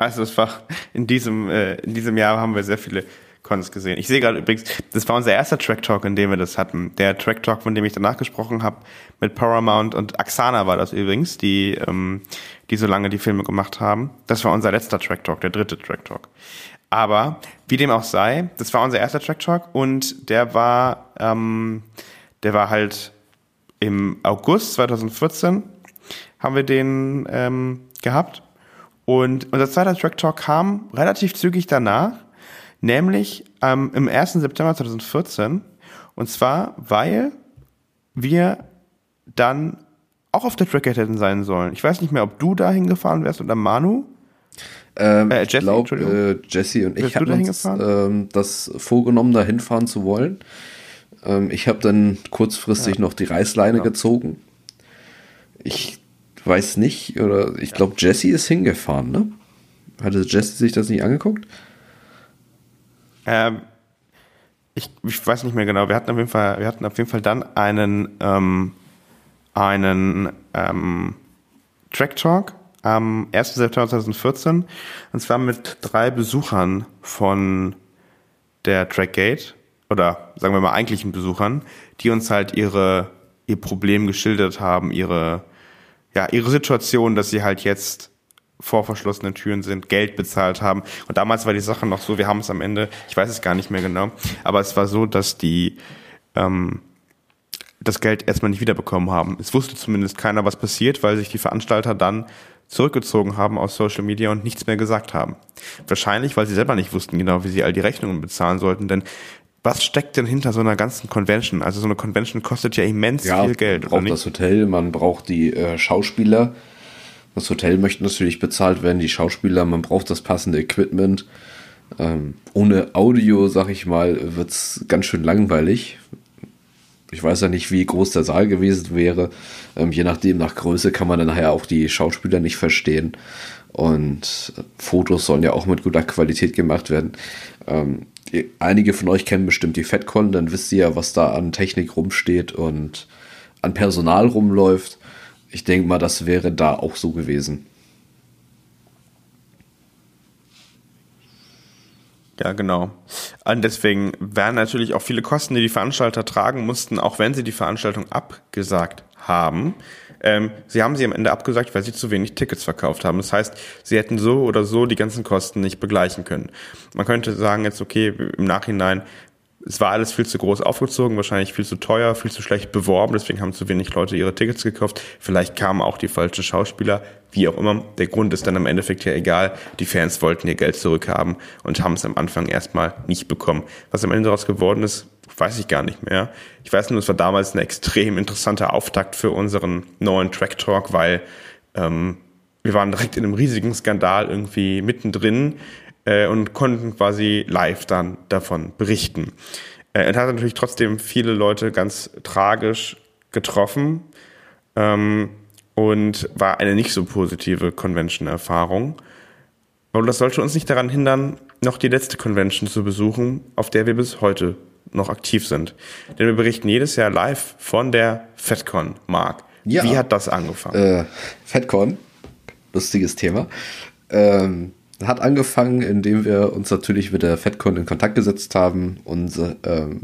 Also es war in diesem, äh, in diesem Jahr haben wir sehr viele Cons gesehen. Ich sehe gerade übrigens, das war unser erster Track Talk, in dem wir das hatten. Der Track Talk, von dem ich danach gesprochen habe, mit Paramount und Axana war das übrigens, die, ähm, die so lange die Filme gemacht haben. Das war unser letzter Track Talk, der dritte Track Talk. Aber wie dem auch sei, das war unser erster Track Talk und der war, ähm, der war halt im August 2014 haben wir den ähm, gehabt. Und unser zweiter Track Talk kam relativ zügig danach, nämlich ähm, im 1. September 2014. Und zwar, weil wir dann auch auf der Trackgate hätten sein sollen. Ich weiß nicht mehr, ob du da hingefahren wärst oder Manu. Ähm, äh, Jesse, ich glaube, äh, Jesse und ich hatten uns ähm, das vorgenommen, da hinfahren zu wollen. Ähm, ich habe dann kurzfristig ja. noch die Reißleine ja. gezogen. Ich weiß nicht, oder ich glaube, Jesse ist hingefahren, ne? Hatte Jesse sich das nicht angeguckt? Ähm, ich, ich weiß nicht mehr genau. Wir hatten auf jeden Fall, wir hatten auf jeden Fall dann einen, ähm, einen ähm, Track Talk am 1. September 2014 und zwar mit drei Besuchern von der Trackgate oder sagen wir mal eigentlichen Besuchern, die uns halt ihre ihr Problem geschildert haben, ihre ja, ihre Situation, dass sie halt jetzt vor verschlossenen Türen sind, Geld bezahlt haben. Und damals war die Sache noch so, wir haben es am Ende, ich weiß es gar nicht mehr genau, aber es war so, dass die ähm, das Geld erstmal nicht wiederbekommen haben. Es wusste zumindest keiner, was passiert, weil sich die Veranstalter dann zurückgezogen haben aus Social Media und nichts mehr gesagt haben. Wahrscheinlich, weil sie selber nicht wussten genau, wie sie all die Rechnungen bezahlen sollten, denn was steckt denn hinter so einer ganzen Convention? Also so eine Convention kostet ja immens ja, viel Geld. Man braucht das Hotel, man braucht die äh, Schauspieler. Das Hotel möchte natürlich bezahlt werden, die Schauspieler, man braucht das passende Equipment. Ähm, ohne Audio, sag ich mal, wird es ganz schön langweilig. Ich weiß ja nicht, wie groß der Saal gewesen wäre. Ähm, je nachdem, nach Größe kann man dann nachher auch die Schauspieler nicht verstehen. Und Fotos sollen ja auch mit guter Qualität gemacht werden. Ähm, einige von euch kennen bestimmt die FedCon, dann wisst ihr ja, was da an Technik rumsteht und an Personal rumläuft. Ich denke mal, das wäre da auch so gewesen. Ja, genau. Und deswegen wären natürlich auch viele Kosten, die die Veranstalter tragen mussten, auch wenn sie die Veranstaltung abgesagt haben. Ähm, sie haben sie am Ende abgesagt, weil sie zu wenig Tickets verkauft haben. Das heißt, sie hätten so oder so die ganzen Kosten nicht begleichen können. Man könnte sagen jetzt, okay, im Nachhinein, es war alles viel zu groß aufgezogen, wahrscheinlich viel zu teuer, viel zu schlecht beworben, deswegen haben zu wenig Leute ihre Tickets gekauft. Vielleicht kamen auch die falschen Schauspieler, wie auch immer. Der Grund ist dann im Endeffekt ja egal. Die Fans wollten ihr Geld zurückhaben und haben es am Anfang erstmal nicht bekommen. Was am Ende daraus geworden ist, weiß ich gar nicht mehr. Ich weiß nur, es war damals ein extrem interessanter Auftakt für unseren neuen Track Talk, weil ähm, wir waren direkt in einem riesigen Skandal irgendwie mittendrin äh, und konnten quasi live dann davon berichten. Äh, es hat natürlich trotzdem viele Leute ganz tragisch getroffen ähm, und war eine nicht so positive Convention-Erfahrung. Aber das sollte uns nicht daran hindern, noch die letzte Convention zu besuchen, auf der wir bis heute noch aktiv sind. Denn wir berichten jedes Jahr live von der FedCon, Marc. Ja. Wie hat das angefangen? Äh, FedCon, lustiges Thema. Ähm, hat angefangen, indem wir uns natürlich mit der FedCon in Kontakt gesetzt haben, unsere, ähm,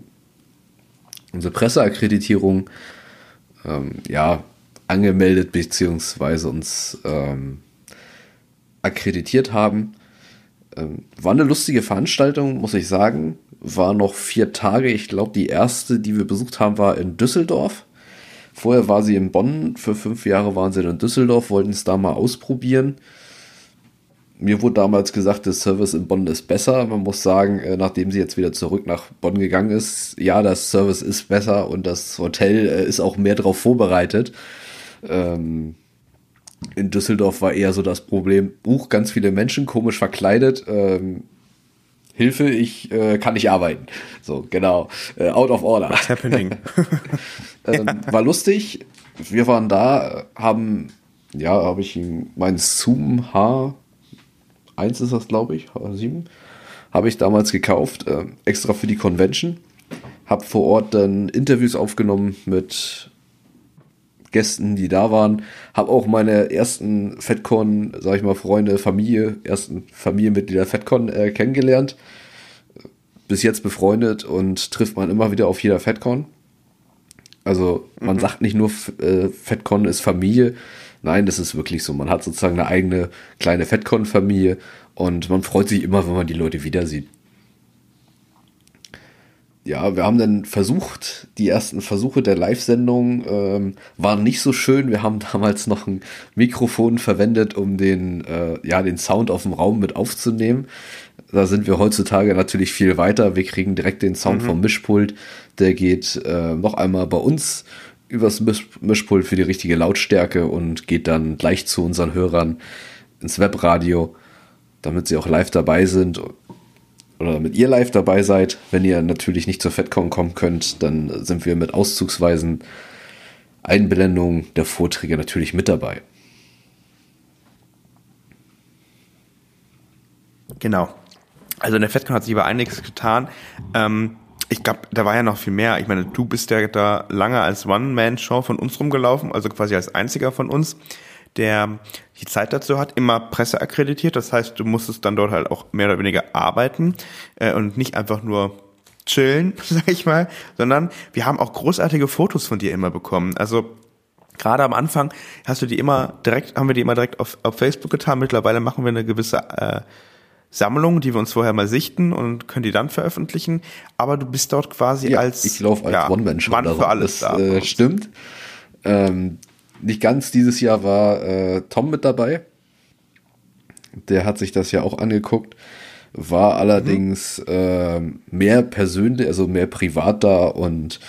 unsere Presseakkreditierung ähm, ja, angemeldet bzw. uns ähm, akkreditiert haben. Ähm, war eine lustige Veranstaltung, muss ich sagen war noch vier Tage. Ich glaube, die erste, die wir besucht haben, war in Düsseldorf. Vorher war sie in Bonn. Für fünf Jahre waren sie in Düsseldorf, wollten es da mal ausprobieren. Mir wurde damals gesagt, der Service in Bonn ist besser. Man muss sagen, äh, nachdem sie jetzt wieder zurück nach Bonn gegangen ist, ja, das Service ist besser und das Hotel äh, ist auch mehr darauf vorbereitet. Ähm, in Düsseldorf war eher so das Problem, Buch, ganz viele Menschen, komisch verkleidet. Ähm, Hilfe, ich äh, kann nicht arbeiten. So, genau. Äh, out of order. What's happening? (laughs) ähm, war lustig. Wir waren da, haben, ja, habe ich mein Zoom H1 ist das, glaube ich, H7, habe ich damals gekauft, äh, extra für die Convention. Habe vor Ort dann Interviews aufgenommen mit Gästen, die da waren. Habe auch meine ersten FedCon, sag ich mal, Freunde, Familie, ersten Familienmitglieder FedCon äh, kennengelernt. bis jetzt befreundet und trifft man immer wieder auf jeder FedCon. Also man mhm. sagt nicht nur, äh, FedCon ist Familie. Nein, das ist wirklich so. Man hat sozusagen eine eigene kleine FedCon-Familie und man freut sich immer, wenn man die Leute wieder sieht ja, wir haben dann versucht, die ersten Versuche der Live-Sendung ähm, waren nicht so schön. Wir haben (laughs) damals noch ein Mikrofon verwendet, um den, äh, ja, den Sound auf dem Raum mit aufzunehmen. Da sind wir heutzutage natürlich viel weiter. Wir kriegen direkt den Sound mhm. vom Mischpult. Der geht äh, noch einmal bei uns übers Misch Mischpult für die richtige Lautstärke und geht dann gleich zu unseren Hörern ins Webradio, damit sie auch live dabei sind oder mit ihr live dabei seid. Wenn ihr natürlich nicht zur FedCon kommen könnt, dann sind wir mit auszugsweisen Einblendungen der Vorträge natürlich mit dabei. Genau. Also in der FedCon hat sich aber einiges getan. Ähm, ich glaube, da war ja noch viel mehr. Ich meine, du bist ja da lange als One-Man-Show von uns rumgelaufen, also quasi als einziger von uns der die Zeit dazu hat, immer Presse akkreditiert. Das heißt, du musstest dann dort halt auch mehr oder weniger arbeiten äh, und nicht einfach nur chillen, (laughs) sag ich mal, sondern wir haben auch großartige Fotos von dir immer bekommen. Also gerade am Anfang hast du die immer direkt, haben wir die immer direkt auf, auf Facebook getan. Mittlerweile machen wir eine gewisse äh, Sammlung, die wir uns vorher mal sichten und können die dann veröffentlichen. Aber du bist dort quasi ja, als ich laufe als ja, One-Man-Show Mann für alles das, da. Äh, stimmt. Ähm, nicht ganz dieses Jahr war äh, Tom mit dabei. Der hat sich das ja auch angeguckt, war allerdings mhm. äh, mehr persönlich, also mehr privat da und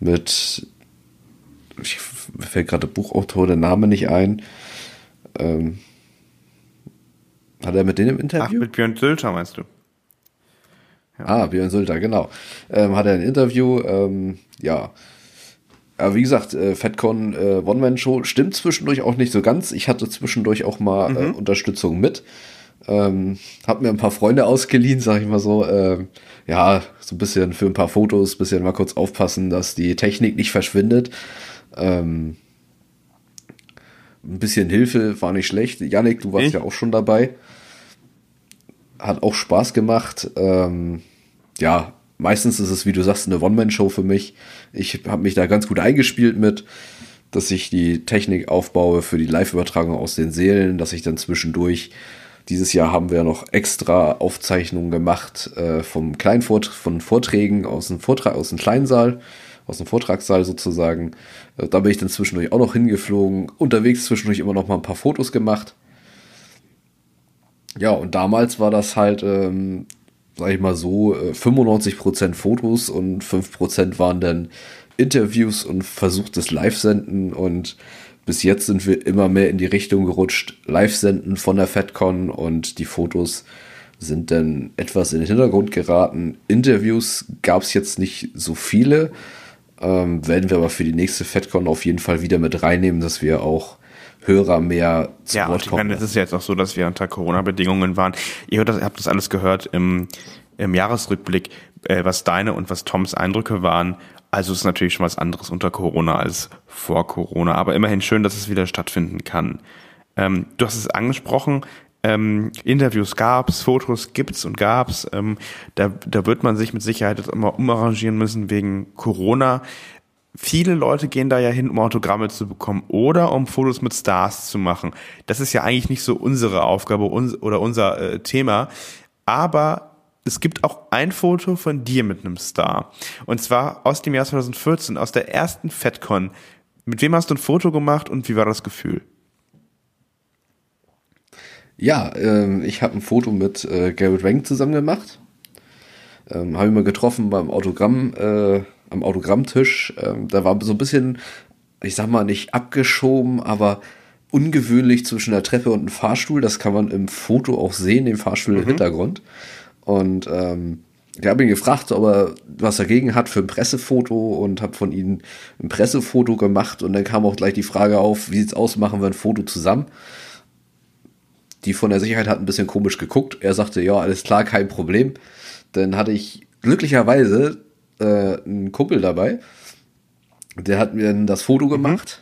mit, ich, fällt gerade Buchautor der Name nicht ein. Ähm, hat er mit denen im Interview? Ach, mit Björn Sülter meinst du? Ja. Ah, Björn Sülter, genau. Ähm, hat er ein Interview, ähm, ja, aber wie gesagt, äh, FedCon äh, One-Man-Show stimmt zwischendurch auch nicht so ganz. Ich hatte zwischendurch auch mal äh, mhm. äh, Unterstützung mit. Ähm, hab mir ein paar Freunde ausgeliehen, sag ich mal so. Äh, ja, so ein bisschen für ein paar Fotos, bisschen mal kurz aufpassen, dass die Technik nicht verschwindet. Ähm, ein bisschen Hilfe war nicht schlecht. Janik, du warst ich? ja auch schon dabei. Hat auch Spaß gemacht. Ähm, ja, meistens ist es, wie du sagst, eine One-Man-Show für mich. Ich habe mich da ganz gut eingespielt mit, dass ich die Technik aufbaue für die Live-Übertragung aus den Seelen, dass ich dann zwischendurch dieses Jahr haben wir noch extra Aufzeichnungen gemacht äh, vom kleinen Vort von Vorträgen aus dem Vortrag aus dem kleinen aus dem Vortragssaal sozusagen. Äh, da bin ich dann zwischendurch auch noch hingeflogen, unterwegs zwischendurch immer noch mal ein paar Fotos gemacht. Ja, und damals war das halt ähm, sag ich mal so, 95% äh, Fotos und 5% waren dann Interviews und versuchtes Live-Senden. Und bis jetzt sind wir immer mehr in die Richtung gerutscht, Live-Senden von der FedCon. Und die Fotos sind dann etwas in den Hintergrund geraten. Interviews gab es jetzt nicht so viele, ähm, werden wir aber für die nächste FedCon auf jeden Fall wieder mit reinnehmen, dass wir auch Hörer mehr zu ja, Wort kommen. Ja, ich meine, es ist ja jetzt auch so, dass wir unter Corona-Bedingungen waren. Ihr habt das alles gehört im, im Jahresrückblick, äh, was deine und was Toms Eindrücke waren. Also es ist natürlich schon was anderes unter Corona als vor Corona. Aber immerhin schön, dass es wieder stattfinden kann. Ähm, du hast es angesprochen, ähm, Interviews gab's, Fotos gibt's und gab's. Ähm, da, da wird man sich mit Sicherheit jetzt immer umarrangieren müssen wegen Corona viele Leute gehen da ja hin, um Autogramme zu bekommen oder um Fotos mit Stars zu machen. Das ist ja eigentlich nicht so unsere Aufgabe oder unser äh, Thema. Aber es gibt auch ein Foto von dir mit einem Star. Und zwar aus dem Jahr 2014, aus der ersten FedCon. Mit wem hast du ein Foto gemacht und wie war das Gefühl? Ja, ähm, ich habe ein Foto mit äh, Garrett Rank zusammen gemacht. Ähm, habe ich mal getroffen beim Autogramm. Äh, am Autogrammtisch. Ähm, da war so ein bisschen, ich sag mal, nicht abgeschoben, aber ungewöhnlich zwischen der Treppe und einem Fahrstuhl. Das kann man im Foto auch sehen, den Fahrstuhl mhm. im Hintergrund. Und ähm, ich habe ihn gefragt, ob er was dagegen hat für ein Pressefoto und habe von ihm ein Pressefoto gemacht. Und dann kam auch gleich die Frage auf, wie sieht's aus, machen wir ein Foto zusammen? Die von der Sicherheit hat ein bisschen komisch geguckt. Er sagte, ja, alles klar, kein Problem. Dann hatte ich glücklicherweise äh, ein Kumpel dabei, der hat mir das Foto mhm. gemacht.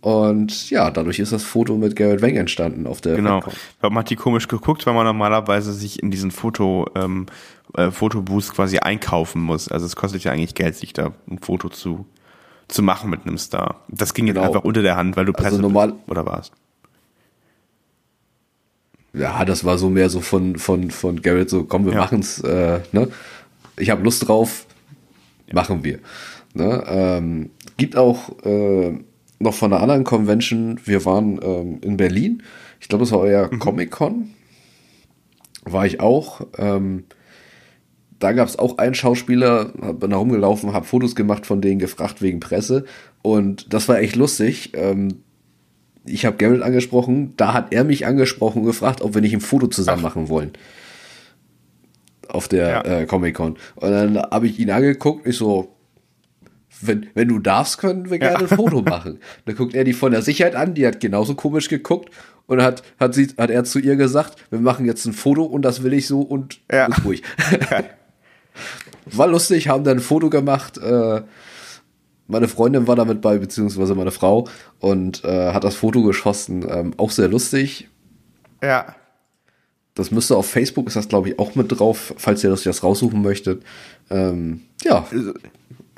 Und ja, dadurch ist das Foto mit Garrett Wang entstanden auf der Genau. Warum hat die komisch geguckt, weil man normalerweise sich in diesen Foto, ähm, äh, Fotoboost quasi einkaufen muss. Also es kostet ja eigentlich Geld, sich da ein Foto zu, zu machen mit einem Star. Das ging Genau. jetzt einfach unter der Hand, weil du Also Presse normal- oder warst. Ja, das war so mehr so von, von, von Garrett, so komm, wir Ja. machen's, äh, ne? Ich habe Lust drauf, machen wir. Ne? Ähm, gibt auch äh, noch von einer anderen Convention, wir waren ähm, in Berlin, ich glaube, das war euer Comic-Con, war ich auch. Ähm, da gab es auch einen Schauspieler, hab- bin da rumgelaufen, habe Fotos gemacht von denen, gefragt wegen Presse. Und das war echt lustig. Ähm, ich habe Garrett angesprochen, da hat er mich angesprochen und gefragt, ob wir nicht ein Foto zusammen machen wollen. Auf der Ja. äh, Comic-Con. Und dann habe ich ihn angeguckt, ich so, wenn, wenn du darfst, können wir gerne ein Foto (laughs) machen. Dann guckt er die von der Sicherheit an, die hat genauso komisch geguckt und hat, hat, sie, hat er zu ihr gesagt, wir machen jetzt ein Foto und das will ich so und Ja. ist ruhig. (laughs) (laughs) War lustig, haben dann ein Foto gemacht. Äh, meine Freundin war damit bei, beziehungsweise meine Frau, und äh, hat das Foto geschossen. Ähm, auch sehr lustig. Ja. Das müsste auf Facebook, ist das glaube ich auch mit drauf, falls ihr das jetzt raussuchen möchtet. Ähm, ja,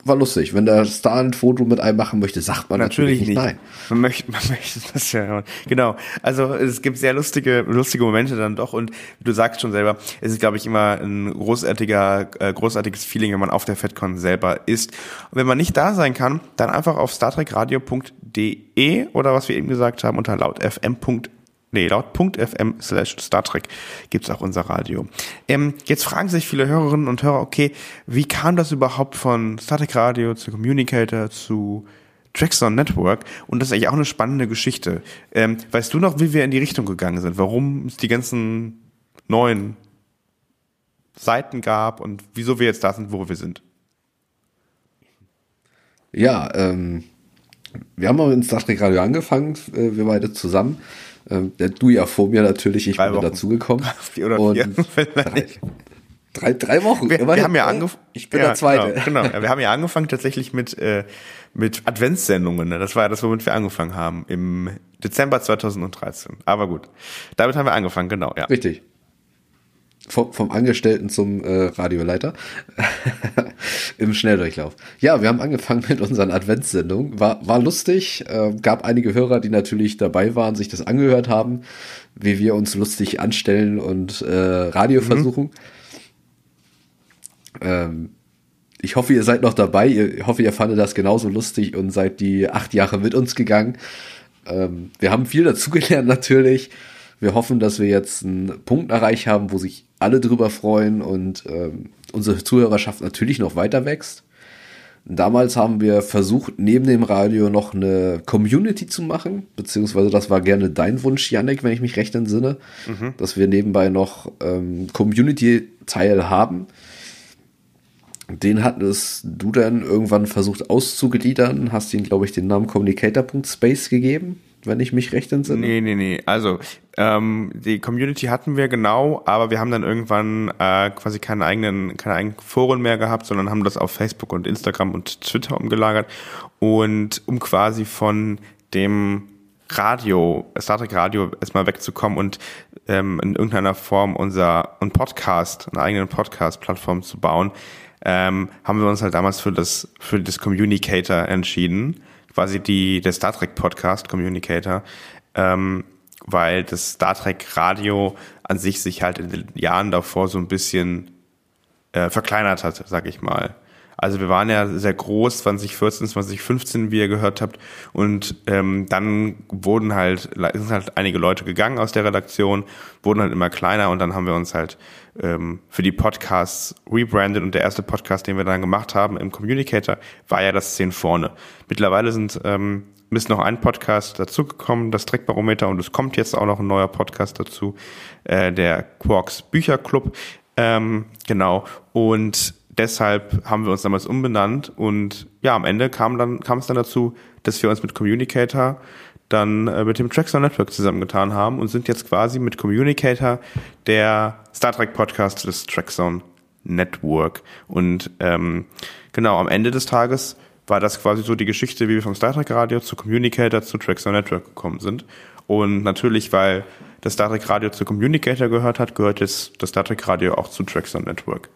war lustig. Wenn der Star ein Foto mit einem machen möchte, sagt man natürlich, Natürlich nicht. nein. Man möchte, man möchte das ja. Genau. Also es gibt sehr lustige, lustige Momente dann doch und du sagst schon selber, es ist, glaube ich, immer ein großartiger, äh, großartiges Feeling, wenn man auf der FedCon selber ist. Und wenn man nicht da sein kann, dann einfach auf startrekradio.de oder was wir eben gesagt haben, unter lautfm.de Nee, laut.fm slash Star Trek gibt's auch unser Radio. Ähm, jetzt fragen sich viele Hörerinnen und Hörer, okay, wie kam das überhaupt von Star Trek Radio zu Communicator zu Traxon Network? Und das ist eigentlich auch eine spannende Geschichte. Ähm, weißt du noch, wie wir in die Richtung gegangen sind? Warum es die ganzen neuen Seiten gab und wieso wir jetzt da sind, wo wir sind? Ja, ähm, wir haben mal mit Star Trek Radio angefangen, äh, wir beide zusammen. Ähm, du ja vor mir natürlich, ich Drei bin Wochen. dazugekommen. (laughs) Vier oder Und vier, (laughs) drei, drei, drei Wochen. Wir, wir haben ja angefangen. Ich bin der Zweite. Genau, genau. (laughs) Ja, wir haben ja angefangen tatsächlich mit, äh, mit Adventssendungen. Ne? Das war ja das, womit wir angefangen haben. Im Dezember 2013. Aber gut. Damit haben wir angefangen, genau, ja. Richtig. Vom, vom Angestellten zum äh, Radioleiter (laughs) im Schnelldurchlauf. Ja, wir haben angefangen mit unseren Adventssendungen. War, war lustig. Äh, gab einige Hörer, die natürlich dabei waren, sich das angehört haben, wie wir uns lustig anstellen und äh, Radio versuchen. Ähm, ich hoffe, ihr seid noch dabei. Ich hoffe, ihr fandet das genauso lustig und seid die acht Jahre mit uns gegangen. Ähm, wir haben viel dazugelernt (laughs) natürlich. Wir hoffen, dass wir jetzt einen Punkt erreicht haben, wo sich alle drüber freuen und ähm, unsere Zuhörerschaft natürlich noch weiter wächst. Damals haben wir versucht, neben dem Radio noch eine Community zu machen, beziehungsweise das war gerne dein Wunsch, Yannick, wenn ich mich recht entsinne, dass wir nebenbei noch ähm, Community-Teil haben. Den hattest du dann irgendwann versucht auszugliedern, hast ihn, glaube ich, den Namen Communicator.space gegeben, wenn ich mich recht entsinne. Nee, nee, nee. Also, ähm, die Community hatten wir genau, aber wir haben dann irgendwann äh, quasi keine eigenen, keine eigenen Foren mehr gehabt, sondern haben das auf Facebook und Instagram und Twitter umgelagert. Und um quasi von dem Radio, Star Trek Radio erstmal wegzukommen und ähm, in irgendeiner Form unser ein Podcast, eine eigene Podcast-Plattform zu bauen, ähm, haben wir uns halt damals für das für das Communicator entschieden, quasi die der Star Trek Podcast Communicator, ähm, weil das Star Trek Radio an sich sich halt in den Jahren davor so ein bisschen äh, verkleinert hat, sag ich mal. Also wir waren ja sehr groß, 2014, 2015, wie ihr gehört habt, und ähm, dann wurden halt sind halt einige Leute gegangen aus der Redaktion, wurden halt immer kleiner und dann haben wir uns halt ähm, für die Podcasts rebrandet und der erste Podcast, den wir dann gemacht haben im Communicator, war ja das 10 vorne. Mittlerweile sind ähm, ist noch ein Podcast dazugekommen, das Trackbarometer, und es kommt jetzt auch noch ein neuer Podcast dazu, äh, der Quarks Bücherclub. Ähm, genau. Und deshalb haben wir uns damals umbenannt und ja, am Ende kam dann kam es dann dazu, dass wir uns mit Communicator dann äh, mit dem Trackzone Network zusammengetan haben und sind jetzt quasi mit Communicator der Star Trek Podcast des Trackzone Network. Und ähm, genau, am Ende des Tages war das quasi so die Geschichte, wie wir vom Star Trek Radio zu Communicator zu Traxxon Network gekommen sind. Und natürlich, weil das Star Trek Radio zu Communicator gehört hat, gehört jetzt das Star Trek Radio auch zu Traxxon Network.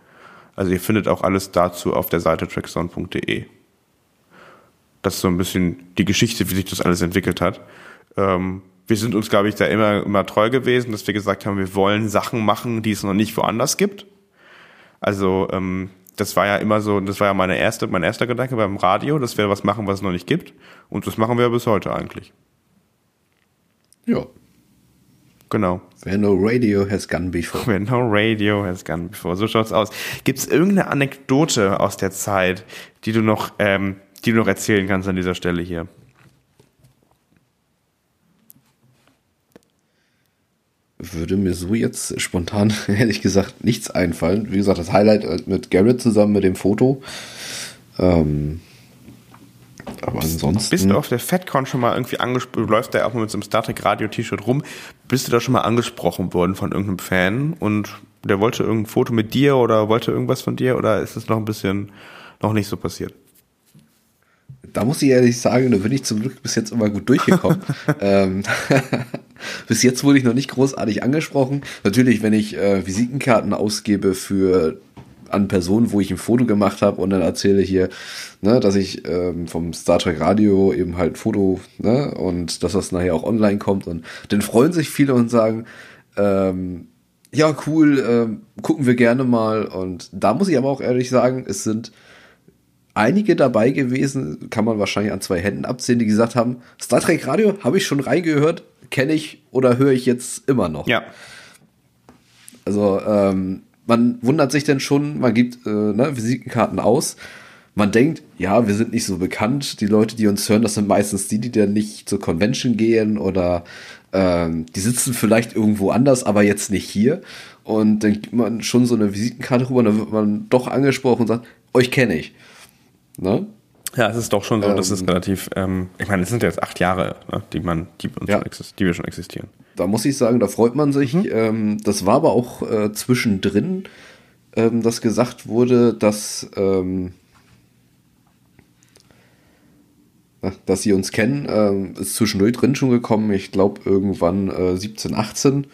Also ihr findet auch alles dazu auf der Seite traxxon.de. Das ist so ein bisschen die Geschichte, wie sich das alles entwickelt hat. Ähm, wir sind uns, glaube ich, da immer, immer treu gewesen, dass wir gesagt haben, wir wollen Sachen machen, die es noch nicht woanders gibt. Also ähm, das war ja immer so, das war ja meine erste, mein erster Gedanke beim Radio, dass wir was machen, was es noch nicht gibt. Und das machen wir bis heute eigentlich. Ja. Genau. Where no radio has gone before. (laughs) Where no radio has gone before. So schaut's aus. Gibt es irgendeine Anekdote aus der Zeit, die du noch, ähm, die du noch erzählen kannst an dieser Stelle hier? würde mir so jetzt spontan, (laughs) ehrlich gesagt, nichts einfallen. Wie gesagt, das Highlight mit Garrett zusammen mit dem Foto. Ähm, aber ansonsten. Bist du auf der FedCon schon mal irgendwie angesprochen, du läufst da auch mal mit so einem Star Trek Radio T-Shirt rum, bist du da schon mal angesprochen worden von irgendeinem Fan und der wollte irgendein Foto mit dir oder wollte irgendwas von dir oder ist es noch ein bisschen noch nicht so passiert? Da muss ich ehrlich sagen, da bin ich zum Glück bis jetzt immer gut durchgekommen. (laughs) ähm, (laughs) bis jetzt wurde ich noch nicht großartig angesprochen. Natürlich, wenn ich äh, Visitenkarten ausgebe für an Personen, wo ich ein Foto gemacht habe und dann erzähle hier, ne, dass ich ähm, vom Star Trek Radio eben halt ein Foto, ne, und dass das nachher auch online kommt und dann freuen sich viele und sagen, ähm, ja, cool, ähm, gucken wir gerne mal. Und da muss ich aber auch ehrlich sagen, es sind einige dabei gewesen, kann man wahrscheinlich an zwei Händen abzählen, die gesagt haben, Star Trek Radio habe ich schon reingehört, kenne ich oder höre ich jetzt immer noch. Ja. Also ähm, man wundert sich denn schon, man gibt äh, ne, Visitenkarten aus. Man denkt, ja, wir sind nicht so bekannt. Die Leute, die uns hören, das sind meistens die, die dann nicht zur Convention gehen oder ähm, die sitzen vielleicht irgendwo anders, aber jetzt nicht hier. Und dann gibt man schon so eine Visitenkarte rüber und dann wird man doch angesprochen und sagt, euch kenne ich. Ne? Ja, es ist doch schon so, ähm, das ist relativ, ähm, ich meine, es sind jetzt acht Jahre, ne, die man, die, ja. die wir schon existieren. Da muss ich sagen, da freut man sich. Mhm. Ähm, das war aber auch äh, zwischendrin, ähm, dass gesagt wurde, dass, ähm, dass sie uns kennen. Ähm, ist zwischendurch drin schon gekommen. Ich glaube, irgendwann äh, 17, 18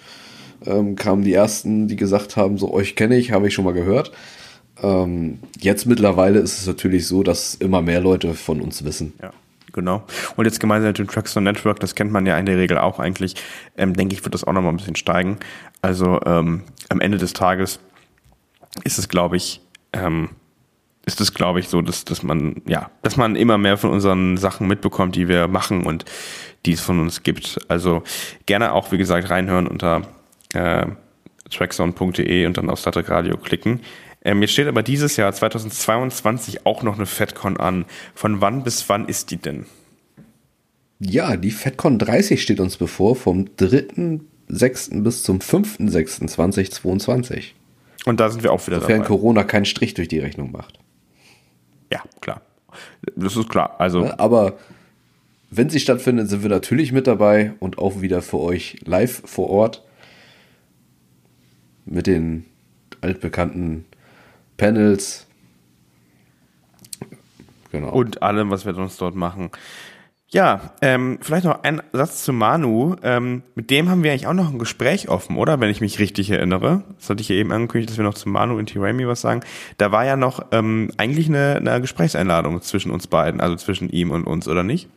ähm, kamen die ersten, die gesagt haben, so euch kenne ich, habe ich schon mal gehört. Ähm, jetzt mittlerweile ist es natürlich so, dass immer mehr Leute von uns wissen. Ja. Genau. Und jetzt gemeinsam mit dem Traxxon Network, das kennt man ja in der Regel auch eigentlich, ähm, denke ich, wird das auch nochmal ein bisschen steigen. Also ähm, am Ende des Tages ist es, glaube ich, ähm, ist es, glaube ich, so, dass, dass man, ja, dass man immer mehr von unseren Sachen mitbekommt, die wir machen und die es von uns gibt. Also gerne auch, wie gesagt, reinhören unter äh, tracksound.de und dann auf Static Radio klicken. Ähm, jetzt steht aber dieses Jahr 2022 auch noch eine FedCon an. Von wann bis wann ist die denn? Ja, die FedCon 30 steht uns bevor, vom 3.6. bis zum 5.6.2022. Und da sind wir auch wieder Sofern dabei. Corona keinen Strich durch die Rechnung macht. Ja, klar. Das ist klar. Also. Aber wenn sie stattfindet, sind wir natürlich mit dabei und auch wieder für euch live vor Ort mit den altbekannten Panels. Genau. Und allem, was wir uns dort machen. Ja, ähm, vielleicht noch ein Satz zu Manu. Ähm, mit dem haben wir eigentlich auch noch ein Gespräch offen, oder? Wenn ich mich richtig erinnere. Das hatte ich ja eben angekündigt, dass wir noch zu Manu und T-Ramy was sagen. Da war ja noch ähm, eigentlich eine, eine Gesprächseinladung zwischen uns beiden, also zwischen ihm und uns, oder nicht?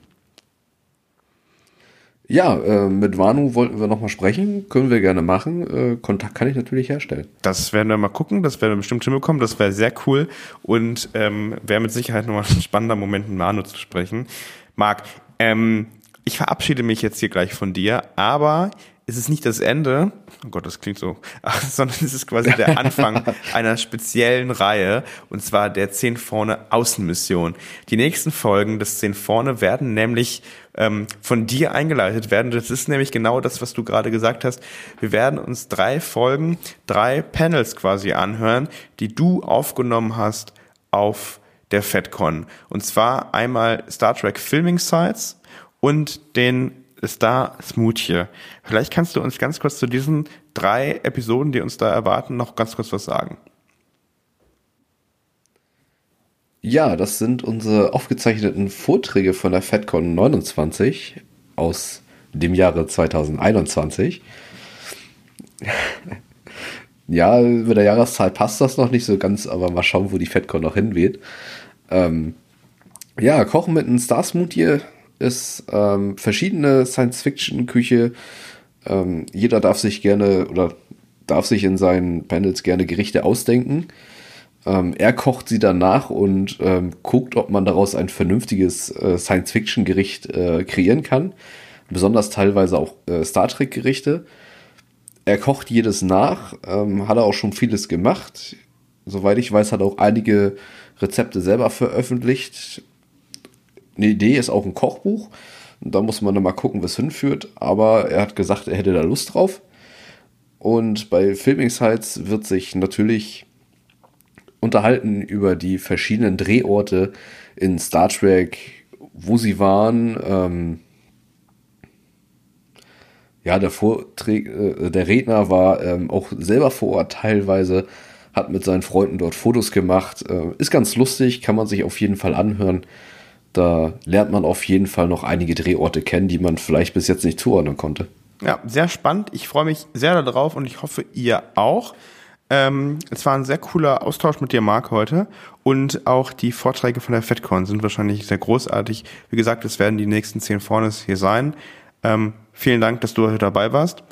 Ja, äh, mit Vanu wollten wir nochmal sprechen. Können wir gerne machen. Äh, Kontakt kann ich natürlich herstellen. Das werden wir mal gucken. Das werden wir bestimmt hinbekommen. Das wäre sehr cool. Und ähm, wäre mit Sicherheit nochmal (laughs) ein spannender Moment, mit Manu zu sprechen. Marc, ähm, ich verabschiede mich jetzt hier gleich von dir, aber es ist nicht das Ende, oh Gott, das klingt so, (laughs) sondern es ist quasi der Anfang (laughs) einer speziellen Reihe, und zwar der 10 vorne Außenmission. Die nächsten Folgen des 10 vorne werden nämlich ähm, von dir eingeleitet werden. Das ist nämlich genau das, was du gerade gesagt hast. Wir werden uns drei Folgen, drei Panels quasi anhören, die du aufgenommen hast auf der FedCon. Und zwar einmal Star Trek Filming Sites und den Star Smoothie. Vielleicht kannst du uns ganz kurz zu diesen drei Episoden, die uns da erwarten, noch ganz kurz was sagen. Ja, das sind unsere aufgezeichneten Vorträge von der FedCon 29 aus dem Jahre 2021. (laughs) ja, mit der Jahreszahl passt das noch nicht so ganz, aber mal schauen, wo die FedCon noch hinweht. Ähm, ja, Kochen mit einem Star Smoothie ist ähm, verschiedene Science-Fiction-Küche. Ähm, jeder darf sich gerne oder darf sich in seinen Panels gerne Gerichte ausdenken. Ähm, er kocht sie danach und ähm, guckt, ob man daraus ein vernünftiges äh, Science-Fiction-Gericht äh, kreieren kann. Besonders teilweise auch äh, Star Trek-Gerichte. Er kocht jedes nach, ähm, hat er auch schon vieles gemacht. Soweit ich weiß, hat er auch einige Rezepte selber veröffentlicht. Eine Idee ist auch ein Kochbuch. Da muss man dann mal gucken, was hinführt. Aber er hat gesagt, er hätte da Lust drauf. Und bei Filming Sites wird sich natürlich unterhalten über die verschiedenen Drehorte in Star Trek, wo sie waren. Ähm ja, der, Vorträg, äh, der Redner war ähm, auch selber vor Ort teilweise, hat mit seinen Freunden dort Fotos gemacht. Äh, ist ganz lustig, kann man sich auf jeden Fall anhören. Da lernt man auf jeden Fall noch einige Drehorte kennen, die man vielleicht bis jetzt nicht zuordnen konnte. Ja, sehr spannend. Ich freue mich sehr darauf und ich hoffe, ihr auch. Ähm, es war ein sehr cooler Austausch mit dir, Marc, heute. Und auch die Vorträge von der FedCon sind wahrscheinlich sehr großartig. Wie gesagt, es werden die nächsten zehn Vornes hier sein. Ähm, vielen Dank, dass du heute dabei warst.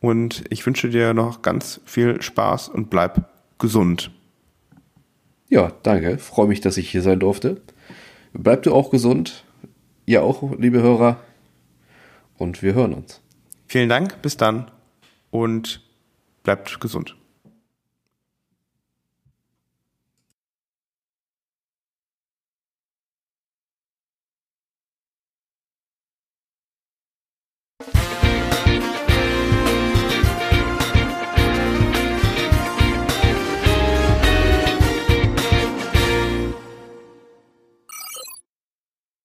Und ich wünsche dir noch ganz viel Spaß und bleib gesund. Ja, danke. Freue mich, dass ich hier sein durfte. Bleib du auch gesund. Ihr auch, liebe Hörer. Und wir hören uns. Vielen Dank, bis dann und bleibt gesund.